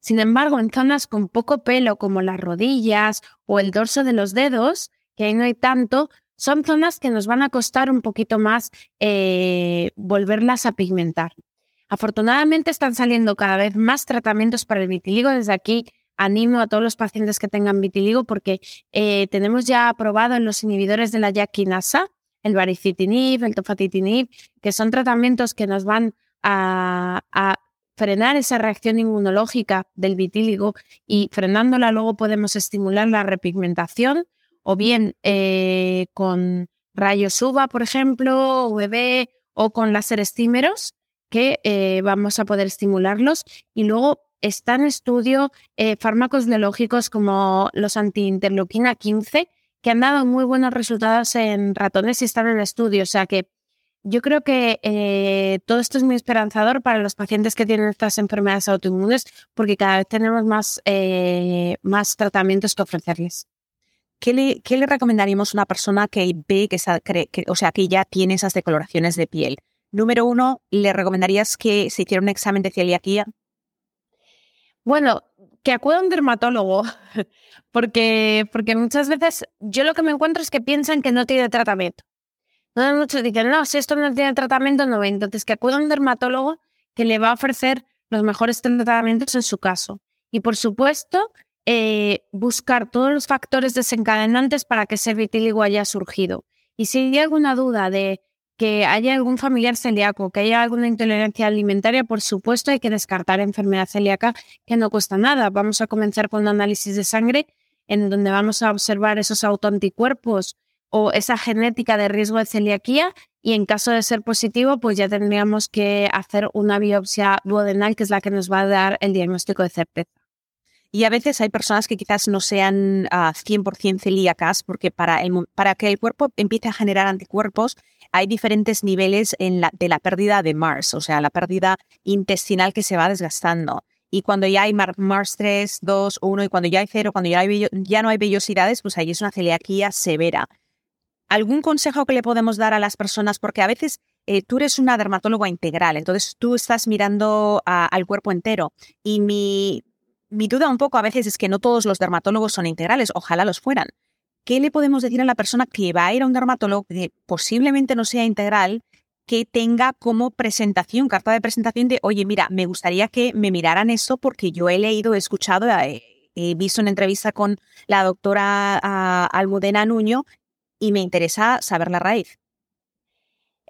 Sin embargo, en zonas con poco pelo, como las rodillas o el dorso de los dedos, que ahí no hay tanto, son zonas que nos van a costar un poquito más eh, volverlas a pigmentar. Afortunadamente están saliendo cada vez más tratamientos para el vitiligo. Desde aquí animo a todos los pacientes que tengan vitiligo porque eh, tenemos ya aprobado en los inhibidores de la yaquinasa, el baricitinib, el tofatitinib, que son tratamientos que nos van a, frenar esa reacción inmunológica del vitíligo y frenándola luego podemos estimular la repigmentación o bien eh, con rayos UVA, por ejemplo, UV o con láser estímeros que eh, vamos a poder estimularlos y luego está en estudio eh, fármacos biológicos como los antiinterleuquina 15, que han dado muy buenos resultados en ratones y están en estudio. O sea que yo creo que eh, todo esto es muy esperanzador para los pacientes que tienen estas enfermedades autoinmunes, porque cada vez tenemos más, eh, más tratamientos que ofrecerles. ¿Qué le, ¿Qué le, recomendaríamos a una persona que ve que, que, o sea, que ya tiene esas decoloraciones de piel? Número uno, ¿le recomendarías que se hiciera un examen de celiaquía? Bueno, que acuda a un dermatólogo, porque, porque muchas veces yo lo que me encuentro es que piensan que no tiene tratamiento. No muchos dicen, no, si esto no tiene tratamiento, no. Entonces, que acuda a un dermatólogo que le va a ofrecer los mejores tratamientos en su caso. Y por supuesto, eh, buscar todos los factores desencadenantes para que ese vitíligo haya surgido. Y si hay alguna duda de que haya algún familiar celíaco, que haya alguna intolerancia alimentaria, por supuesto hay que descartar enfermedad celíaca, que no cuesta nada. Vamos a comenzar con un análisis de sangre en donde vamos a observar esos autoanticuerpos o esa genética de riesgo de celiaquía y en caso de ser positivo, pues ya tendríamos que hacer una biopsia duodenal, que es la que nos va a dar el diagnóstico de certeza. Y a veces hay personas que quizás no sean 100% ah, celíacas porque para, para que el cuerpo empiece a generar anticuerpos hay diferentes niveles de la pérdida de Mars, o sea, la pérdida intestinal que se va desgastando. Y cuando ya hay Mars 3, 2, 1 y cuando ya hay 0, cuando ya no hay vellosidades, pues ahí es una celiaquía severa. ¿Algún consejo que le podemos dar a las personas? Porque a veces eh, tú eres una dermatóloga integral, entonces tú estás mirando al cuerpo entero. Y mi, mi duda un poco a veces es que no todos los dermatólogos son integrales, ojalá los fueran. ¿Qué le podemos decir a la persona que va a ir a un dermatólogo que posiblemente no sea integral, que tenga como presentación, carta de presentación de, oye, mira, me gustaría que me miraran esto porque yo he leído, he escuchado, he, visto una entrevista con la doctora Almudena Nuño y me interesa saber la raíz.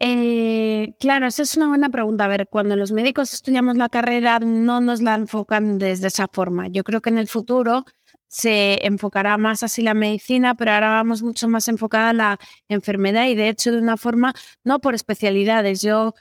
Eh, claro, esa es una buena pregunta. A ver, cuando los médicos estudiamos la carrera no nos la enfocan desde esa forma. Yo creo que en el futuro se enfocará más así la medicina, pero ahora vamos mucho más enfocada a la enfermedad y de hecho de una forma, no por especialidades, yo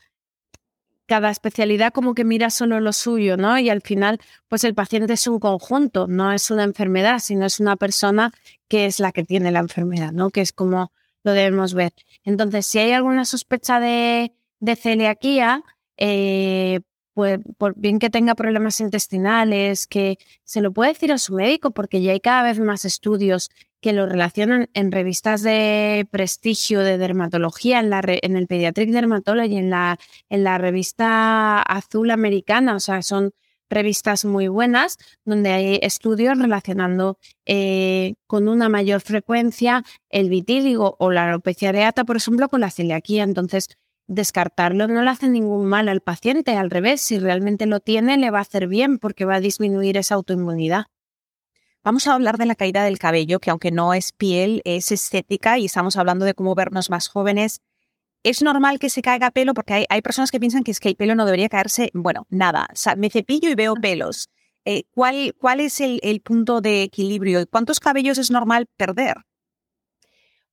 cada especialidad como que mira solo lo suyo, ¿no? Y al final, pues el paciente es un conjunto, no es una enfermedad, sino es una persona que es la que tiene la enfermedad, ¿no? Que es como lo debemos ver. Entonces, si hay alguna sospecha de, de celiaquía, eh, pues, por bien que tenga problemas intestinales, que se lo puede decir a su médico, porque ya hay cada vez más estudios que lo relacionan en revistas de prestigio de dermatología, en, la, en el Pediatric Dermatology, en la, en la revista azul americana, o sea, son revistas muy buenas donde hay estudios relacionando eh, con una mayor frecuencia el vitíligo o la alopecia areata, por ejemplo, con la celiaquía. Entonces, descartarlo no le hace ningún mal al paciente, al revés, si realmente lo tiene le va a hacer bien porque va a disminuir esa autoinmunidad. Vamos a hablar de la caída del cabello, que aunque no es piel, es estética y estamos hablando de cómo vernos más jóvenes. Es normal que se caiga pelo porque hay, personas que piensan que es que el pelo no debería caerse, bueno, nada, me cepillo y veo pelos. Eh, ¿cuál, ¿Cuál es el, el punto de equilibrio? ¿Cuántos cabellos es normal perder?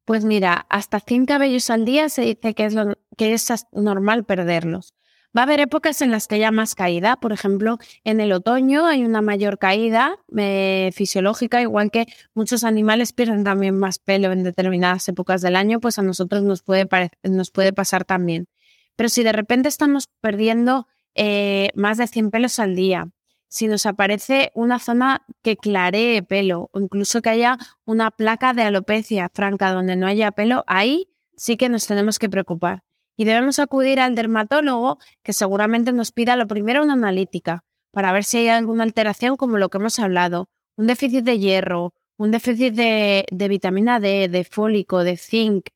Pues mira, hasta 100 cabellos al día se dice que es, que es normal perderlos. Va a haber épocas en las que haya más caída, por ejemplo, en el otoño hay una mayor caída eh, fisiológica, igual que muchos animales pierden también más pelo en determinadas épocas del año, pues a nosotros nos puede, nos puede pasar también. Pero si de repente estamos perdiendo eh, más de 100 pelos al día, si nos aparece una zona que claree pelo o incluso que haya una placa de alopecia franca donde no haya pelo, ahí sí que nos tenemos que preocupar. Y debemos acudir al dermatólogo que seguramente nos pida lo primero una analítica para ver si hay alguna alteración como lo que hemos hablado, un déficit de hierro, un déficit de, vitamina D, de fólico, de zinc,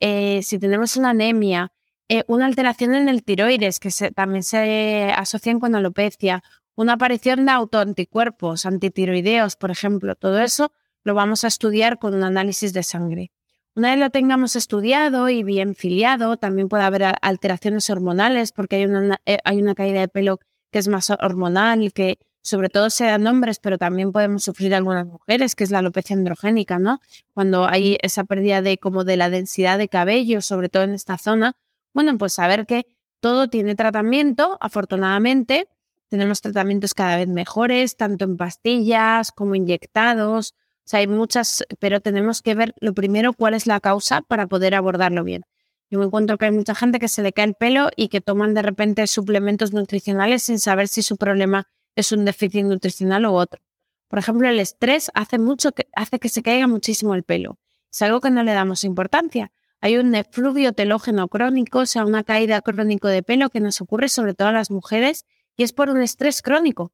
eh, si tenemos una anemia, eh, una alteración en el tiroides que también se asocian con alopecia, una aparición de autoanticuerpos, antitiroideos, por ejemplo, todo eso lo vamos a estudiar con un análisis de sangre. Una vez lo tengamos estudiado y bien filiado, también puede haber alteraciones hormonales porque hay una, eh, hay una caída de pelo que es más hormonal y que sobre todo se dan hombres, pero también podemos sufrir algunas mujeres, que es la alopecia androgénica, ¿no? Cuando hay esa pérdida de como de la densidad de cabello, sobre todo en esta zona, bueno, pues saber que todo tiene tratamiento, afortunadamente, tenemos tratamientos cada vez mejores, tanto en pastillas como inyectados. O sea, hay muchas, pero tenemos que ver lo primero cuál es la causa para poder abordarlo bien. Yo me encuentro que hay mucha gente que se le cae el pelo y que toman de repente suplementos nutricionales sin saber si su problema es un déficit nutricional u otro. Por ejemplo, el estrés hace mucho que hace que se caiga muchísimo el pelo. Es algo que no le damos importancia. Hay un efluvio telógeno crónico, o sea, una caída crónico de pelo que nos ocurre sobre todo a las mujeres y es por un estrés crónico.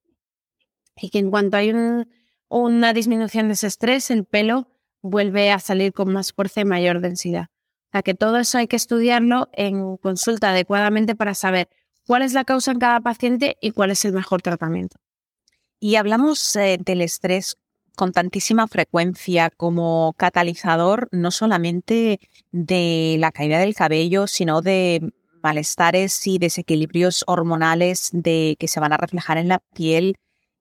Y que en cuanto hay una disminución de ese estrés, el pelo vuelve a salir con más fuerza y mayor densidad. O sea que todo eso hay que estudiarlo en consulta adecuadamente para saber cuál es la causa en cada paciente y cuál es el mejor tratamiento. Y hablamos eh, del estrés con tantísima frecuencia como catalizador no solamente de la caída del cabello, sino de malestares y desequilibrios hormonales de, que se van a reflejar en la piel,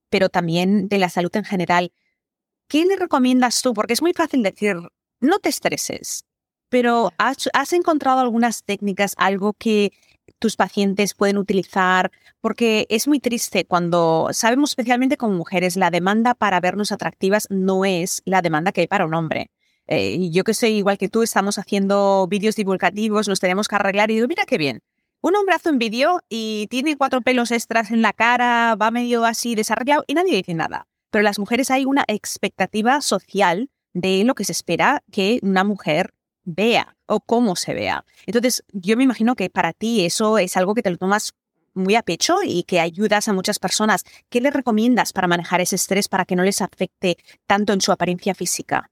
pero también de la salud en general. ¿Qué le recomiendas tú? Porque es muy fácil decir, no te estreses, pero ¿has, encontrado algunas técnicas, algo que tus pacientes pueden utilizar, porque es muy triste cuando sabemos especialmente como mujeres, la demanda para vernos atractivas no es la demanda que hay para un hombre. Eh, yo que soy igual que tú, estamos haciendo vídeos divulgativos, nos tenemos que arreglar y digo, mira qué bien. Un hombre hace un vídeo y tiene cuatro pelos extras en la cara, va medio así desarrollado y nadie dice nada. Pero las mujeres hay una expectativa social de lo que se espera que una mujer vea o cómo se vea. Entonces, yo me imagino que para ti eso es algo que te lo tomas muy a pecho y que ayudas a muchas personas. ¿Qué le recomiendas para manejar ese estrés para que no les afecte tanto en su apariencia física?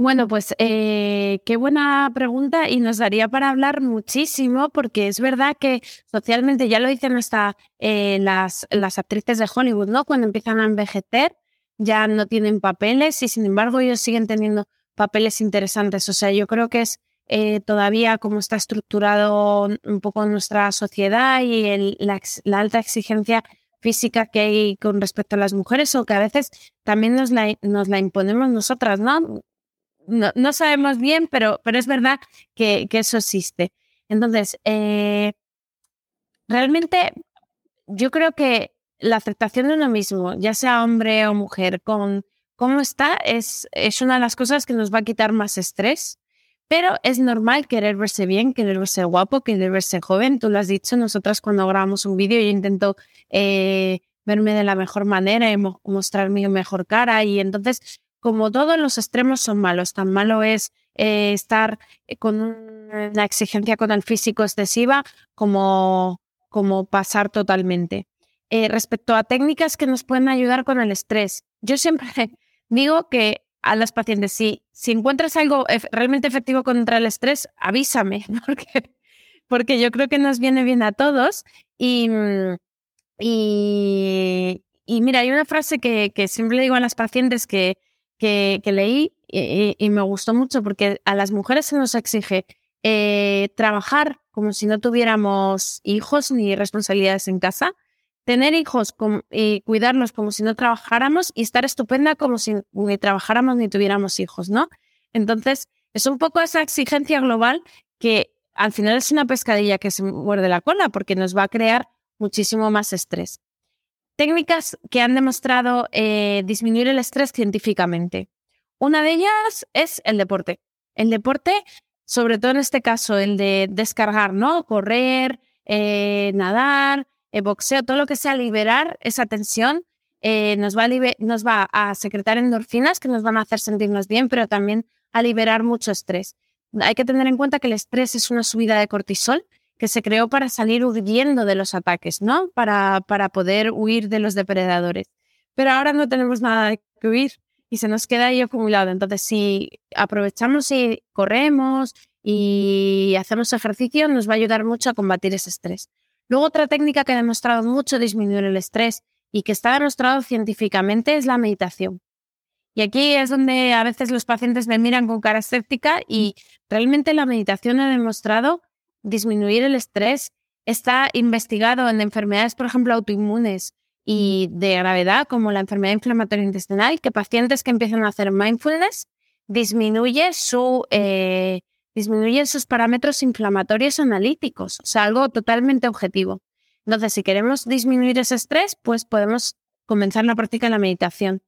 Bueno, pues eh, qué buena pregunta y nos daría para hablar muchísimo porque es verdad que socialmente, ya lo dicen hasta eh, las, las actrices de Hollywood, ¿no? Cuando empiezan a envejecer ya no tienen papeles y sin embargo ellos siguen teniendo papeles interesantes. O sea, yo creo que es eh, todavía como está estructurado un poco nuestra sociedad y la, alta exigencia física que hay con respecto a las mujeres o que a veces también nos la, nos la imponemos nosotras, ¿no? ¿No? sabemos bien, pero, pero es verdad que, que eso existe. Entonces, eh, realmente yo creo que la aceptación de uno mismo, ya sea hombre o mujer, con cómo está es, es una de las cosas que nos va a quitar más estrés. Pero es normal querer verse bien, querer verse guapo, querer verse joven. Tú lo has dicho, nosotras cuando grabamos un vídeo yo intento eh, verme de la mejor manera y mostrar mi mejor cara. Y entonces, como todos los extremos son malos, tan malo es eh, estar con una exigencia con el físico excesiva como, como pasar totalmente. Eh, respecto a técnicas que nos pueden ayudar con el estrés, yo siempre digo que a las pacientes, si, si encuentras algo realmente efectivo contra el estrés, avísame, porque, porque yo creo que nos viene bien a todos. Y, y, y mira, hay una frase que, que, siempre digo a las pacientes que, que, leí y, me gustó mucho porque a las mujeres se nos exige eh, trabajar como si no tuviéramos hijos ni responsabilidades en casa tener hijos y cuidarlos como si no trabajáramos y estar estupenda como si ni trabajáramos ni tuviéramos hijos, ¿no? Entonces, es un poco esa exigencia global que al final es una pescadilla que se muerde la cola porque nos va a crear muchísimo más estrés. Técnicas que han demostrado eh, disminuir el estrés científicamente. Una de ellas es el deporte. El deporte, sobre todo en este caso, el de descargar, ¿no? Correr, eh, nadar, el boxeo, todo lo que sea liberar esa tensión, eh, nos, va a nos va a secretar endorfinas que nos van a hacer sentirnos bien, pero también a liberar mucho estrés. Hay que tener en cuenta que el estrés es una subida de cortisol que se creó para salir huyendo de los ataques, ¿no? Para, para poder huir de los depredadores. Pero ahora no tenemos nada que huir y se nos queda ahí acumulado. Entonces, si aprovechamos y corremos y hacemos ejercicio, nos va a ayudar mucho a combatir ese estrés. Luego otra técnica que ha demostrado mucho disminuir el estrés y que está demostrado científicamente es la meditación. Y aquí es donde a veces los pacientes me miran con cara escéptica y realmente la meditación ha demostrado disminuir el estrés. Está investigado en enfermedades, por ejemplo, autoinmunes y de gravedad, como la enfermedad inflamatoria intestinal, que pacientes que empiezan a hacer mindfulness disminuye su eh, disminuyen sus parámetros inflamatorios analíticos, o sea, algo totalmente objetivo. Entonces, si queremos disminuir ese estrés, pues podemos comenzar la práctica de la meditación.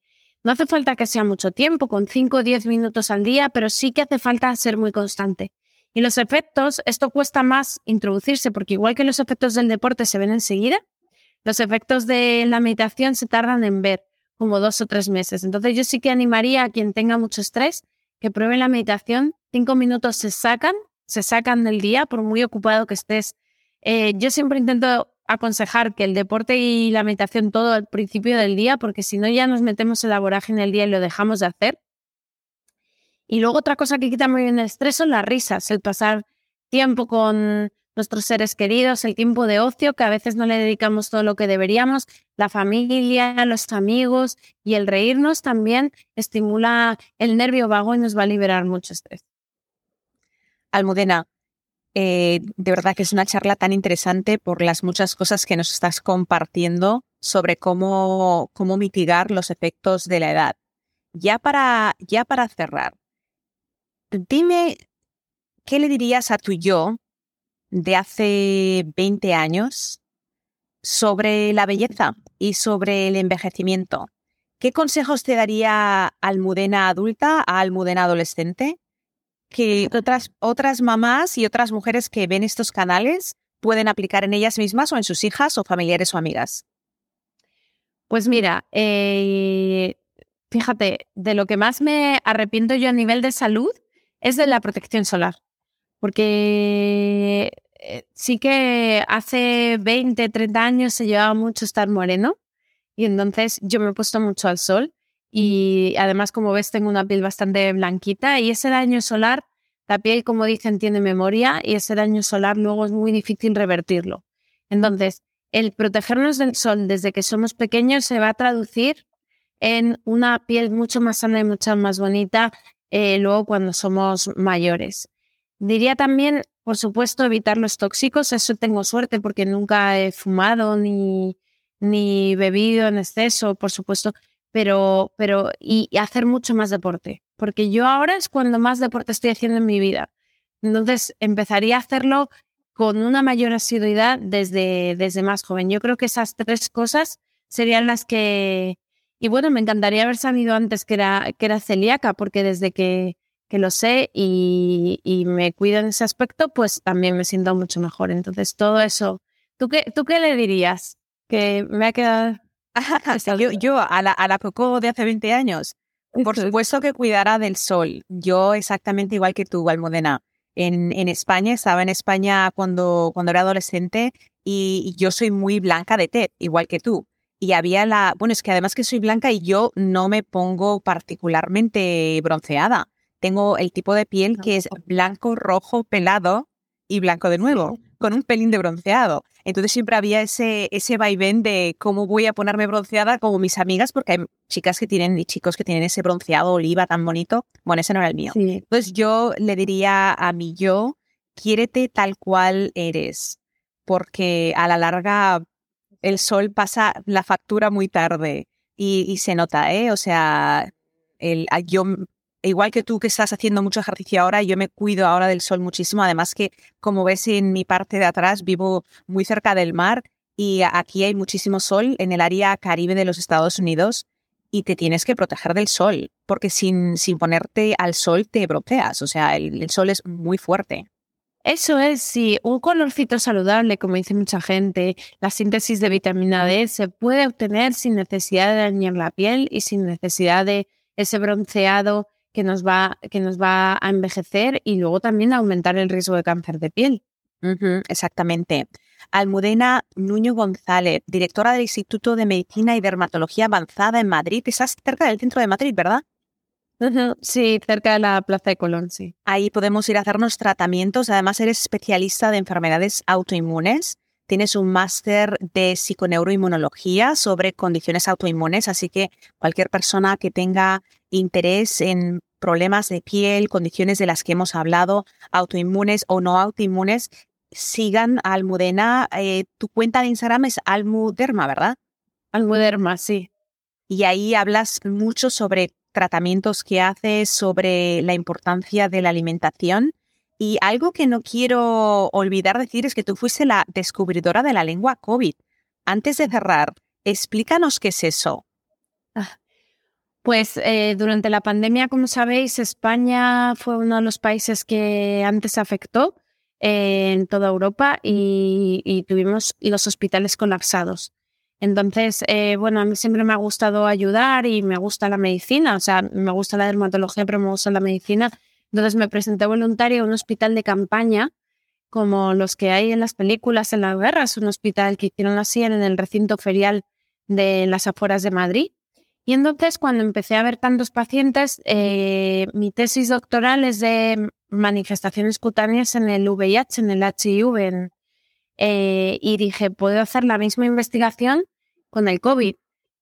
No hace falta que sea mucho tiempo, con 5 o 10 minutos al día, pero sí que hace falta ser muy constante. Y los efectos, esto cuesta más introducirse, porque igual que los efectos del deporte se ven enseguida, los efectos de la meditación se tardan en ver, como dos o tres meses. Entonces yo sí que animaría a quien tenga mucho estrés que prueben la meditación. Cinco minutos se sacan, se sacan del día, por muy ocupado que estés. Eh, yo siempre intento aconsejar que el deporte y la meditación todo al principio del día, porque si no ya nos metemos en la vorágine del día y lo dejamos de hacer. Y luego otra cosa que quita muy bien el estrés son las risas, el pasar tiempo con nuestros seres queridos, el tiempo de ocio, que a veces no le dedicamos todo lo que deberíamos, la familia, los amigos y el reírnos también estimula el nervio vago y nos va a liberar mucho estrés. Almudena, eh, de verdad que es una charla tan interesante por las muchas cosas que nos estás compartiendo sobre cómo, cómo mitigar los efectos de la edad. Ya para, ya para cerrar, dime, ¿qué le dirías a tu yo de hace 20 años sobre la belleza y sobre el envejecimiento? ¿Qué consejos te daría Almudena adulta a Almudena adolescente? Que otras, otras mamás y otras mujeres que ven estos canales pueden aplicar en ellas mismas o en sus hijas o familiares o amigas. Pues mira, eh, fíjate, de lo que más me arrepiento yo a nivel de salud es de la protección solar. Porque eh, sí que hace 20, 30 años se llevaba mucho estar moreno y entonces yo me he puesto mucho al sol y además como ves tengo una piel bastante blanquita y ese daño solar, la piel como dicen tiene memoria y ese daño solar luego es muy difícil revertirlo. Entonces, el protegernos del sol desde que somos pequeños se va a traducir en una piel mucho más sana y mucho más bonita eh, luego cuando somos mayores. Diría también, por supuesto, evitar los tóxicos. Eso tengo suerte porque nunca he fumado ni, ni bebido en exceso, por supuesto, pero, pero y, y hacer mucho más deporte. Porque yo ahora es cuando más deporte estoy haciendo en mi vida. Entonces empezaría a hacerlo con una mayor asiduidad desde, desde más joven. Yo creo que esas tres cosas serían las que... Y bueno, me encantaría haber sabido antes que era, que era celíaca, porque desde que, que lo sé y, y, me cuido en ese aspecto, pues también me siento mucho mejor. Entonces, todo eso... ¿Tú qué, tú qué le dirías? Que me ha quedado... yo, yo a, la, a la Coco de hace 20 años, por supuesto que cuidará del sol. Yo exactamente igual que tú, Almudena en, en España, estaba en España cuando, cuando era adolescente y, yo soy muy blanca de tez, igual que tú. Y había la, bueno, es que además que soy blanca y yo no me pongo particularmente bronceada. Tengo el tipo de piel que es blanco, rojo, pelado y blanco de nuevo, con un pelín de bronceado. Entonces siempre había ese, ese vaivén de cómo voy a ponerme bronceada como mis amigas, porque hay chicas que tienen y chicos que tienen ese bronceado oliva tan bonito. Bueno, ese no era el mío. Entonces yo le diría a mi yo, quiérete tal cual eres, porque a la larga el sol pasa la factura muy tarde y, se nota, ¿eh? O sea, el, yo igual que tú que estás haciendo mucho ejercicio ahora, yo me cuido ahora del sol muchísimo. Además que, como ves en mi parte de atrás, vivo muy cerca del mar y aquí hay muchísimo sol en el área caribe de los Estados Unidos y te tienes que proteger del sol, porque sin, sin ponerte al sol te bronceas. O sea, el sol es muy fuerte. Eso es, sí, un colorcito saludable, como dice mucha gente, la síntesis de vitamina D se puede obtener sin necesidad de dañar la piel y sin necesidad de ese bronceado que nos va, que nos va a envejecer y luego también a aumentar el riesgo de cáncer de piel. exactamente. Almudena Nuño González, directora del Instituto de Medicina y Dermatología Avanzada en Madrid. Estás cerca del centro de Madrid, ¿verdad? Sí, cerca de la Plaza de Colón, sí. Ahí podemos ir a hacernos tratamientos. Además, eres especialista de enfermedades autoinmunes. Tienes un máster de psiconeuroinmunología sobre condiciones autoinmunes, así que cualquier persona que tenga interés en problemas de piel, condiciones de las que hemos hablado, autoinmunes o no autoinmunes, sigan a Almudena. Eh, tu cuenta de Instagram es Almuderma, ¿verdad? Almuderma, sí. Y ahí hablas mucho sobre tratamientos que haces, sobre la importancia de la alimentación. Y algo que no quiero olvidar decir es que tú fuiste la descubridora de la lengua COVID. Antes de cerrar, explícanos qué es eso. Ah, pues eh, durante la pandemia, como sabéis, España fue uno de los países que antes afectó eh, en toda Europa y, tuvimos los hospitales colapsados. Entonces, eh, bueno, a mí siempre me ha gustado ayudar y me gusta la medicina, o sea, me gusta la dermatología, pero me gusta la medicina. Entonces me presenté voluntaria a un hospital de campaña, como los que hay en las películas en la guerra, es un hospital que hicieron así en el recinto ferial de las afueras de Madrid. Y entonces cuando empecé a ver tantos pacientes, eh, mi tesis doctoral es de manifestaciones cutáneas en el VIH, en el HIV. Eh, y dije, puedo hacer la misma investigación con el COVID.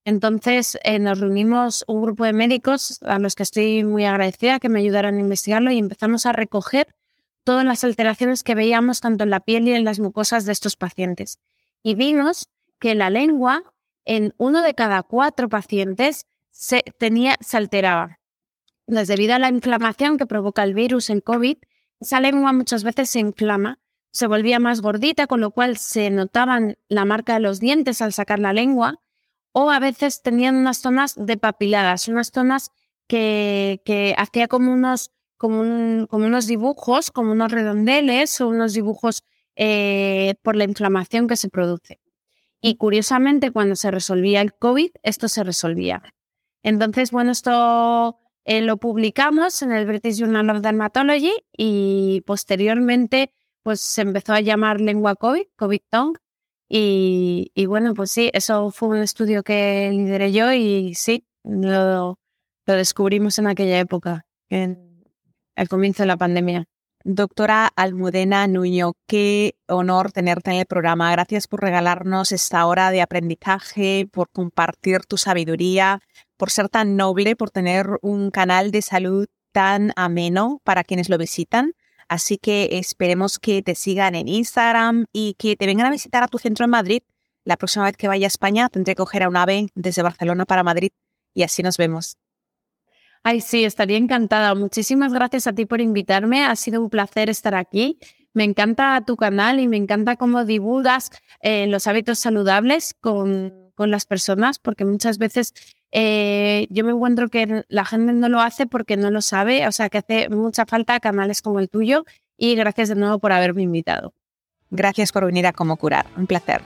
Entonces eh, nos reunimos un grupo de médicos a los que estoy muy agradecida que me ayudaron a investigarlo y empezamos a recoger todas las alteraciones que veíamos tanto en la piel y en las mucosas de estos pacientes. Y vimos que la lengua en uno de cada cuatro pacientes se, tenía, se alteraba. Pues debido a la inflamación que provoca el virus, el COVID, esa lengua muchas veces se inflama, se volvía más gordita, con lo cual se notaban la marca de los dientes al sacar la lengua, o a veces tenían unas zonas depapiladas, unas zonas que, que hacía como unos, como, unos dibujos, como unos redondeles o unos dibujos eh, por la inflamación que se produce. Y curiosamente, cuando se resolvía el COVID, esto se resolvía. Entonces, bueno, esto eh, lo publicamos en el British Journal of Dermatology y posteriormente pues se empezó a llamar lengua COVID, COVID tongue. Y, bueno, pues sí, eso fue un estudio que lideré yo y sí, lo, lo descubrimos en aquella época, en el comienzo de la pandemia. Doctora Almudena Nuño, qué honor tenerte en el programa. Gracias por regalarnos esta hora de aprendizaje, por compartir tu sabiduría, por ser tan noble, por tener un canal de salud tan ameno para quienes lo visitan. Así que esperemos que te sigan en Instagram y que te vengan a visitar a tu centro en Madrid. La próxima vez que vaya a España tendré que coger a un ave desde Barcelona para Madrid y así nos vemos. Ay, sí, estaría encantada. Muchísimas gracias a ti por invitarme. Ha sido un placer estar aquí. Me encanta tu canal y me encanta cómo divulgas eh, los hábitos saludables con, con, las personas, porque muchas veces eh, yo me encuentro que la gente no lo hace porque no lo sabe, o sea que hace mucha falta canales como el tuyo y gracias de nuevo por haberme invitado. Gracias por venir a Cómo Curar. Un placer.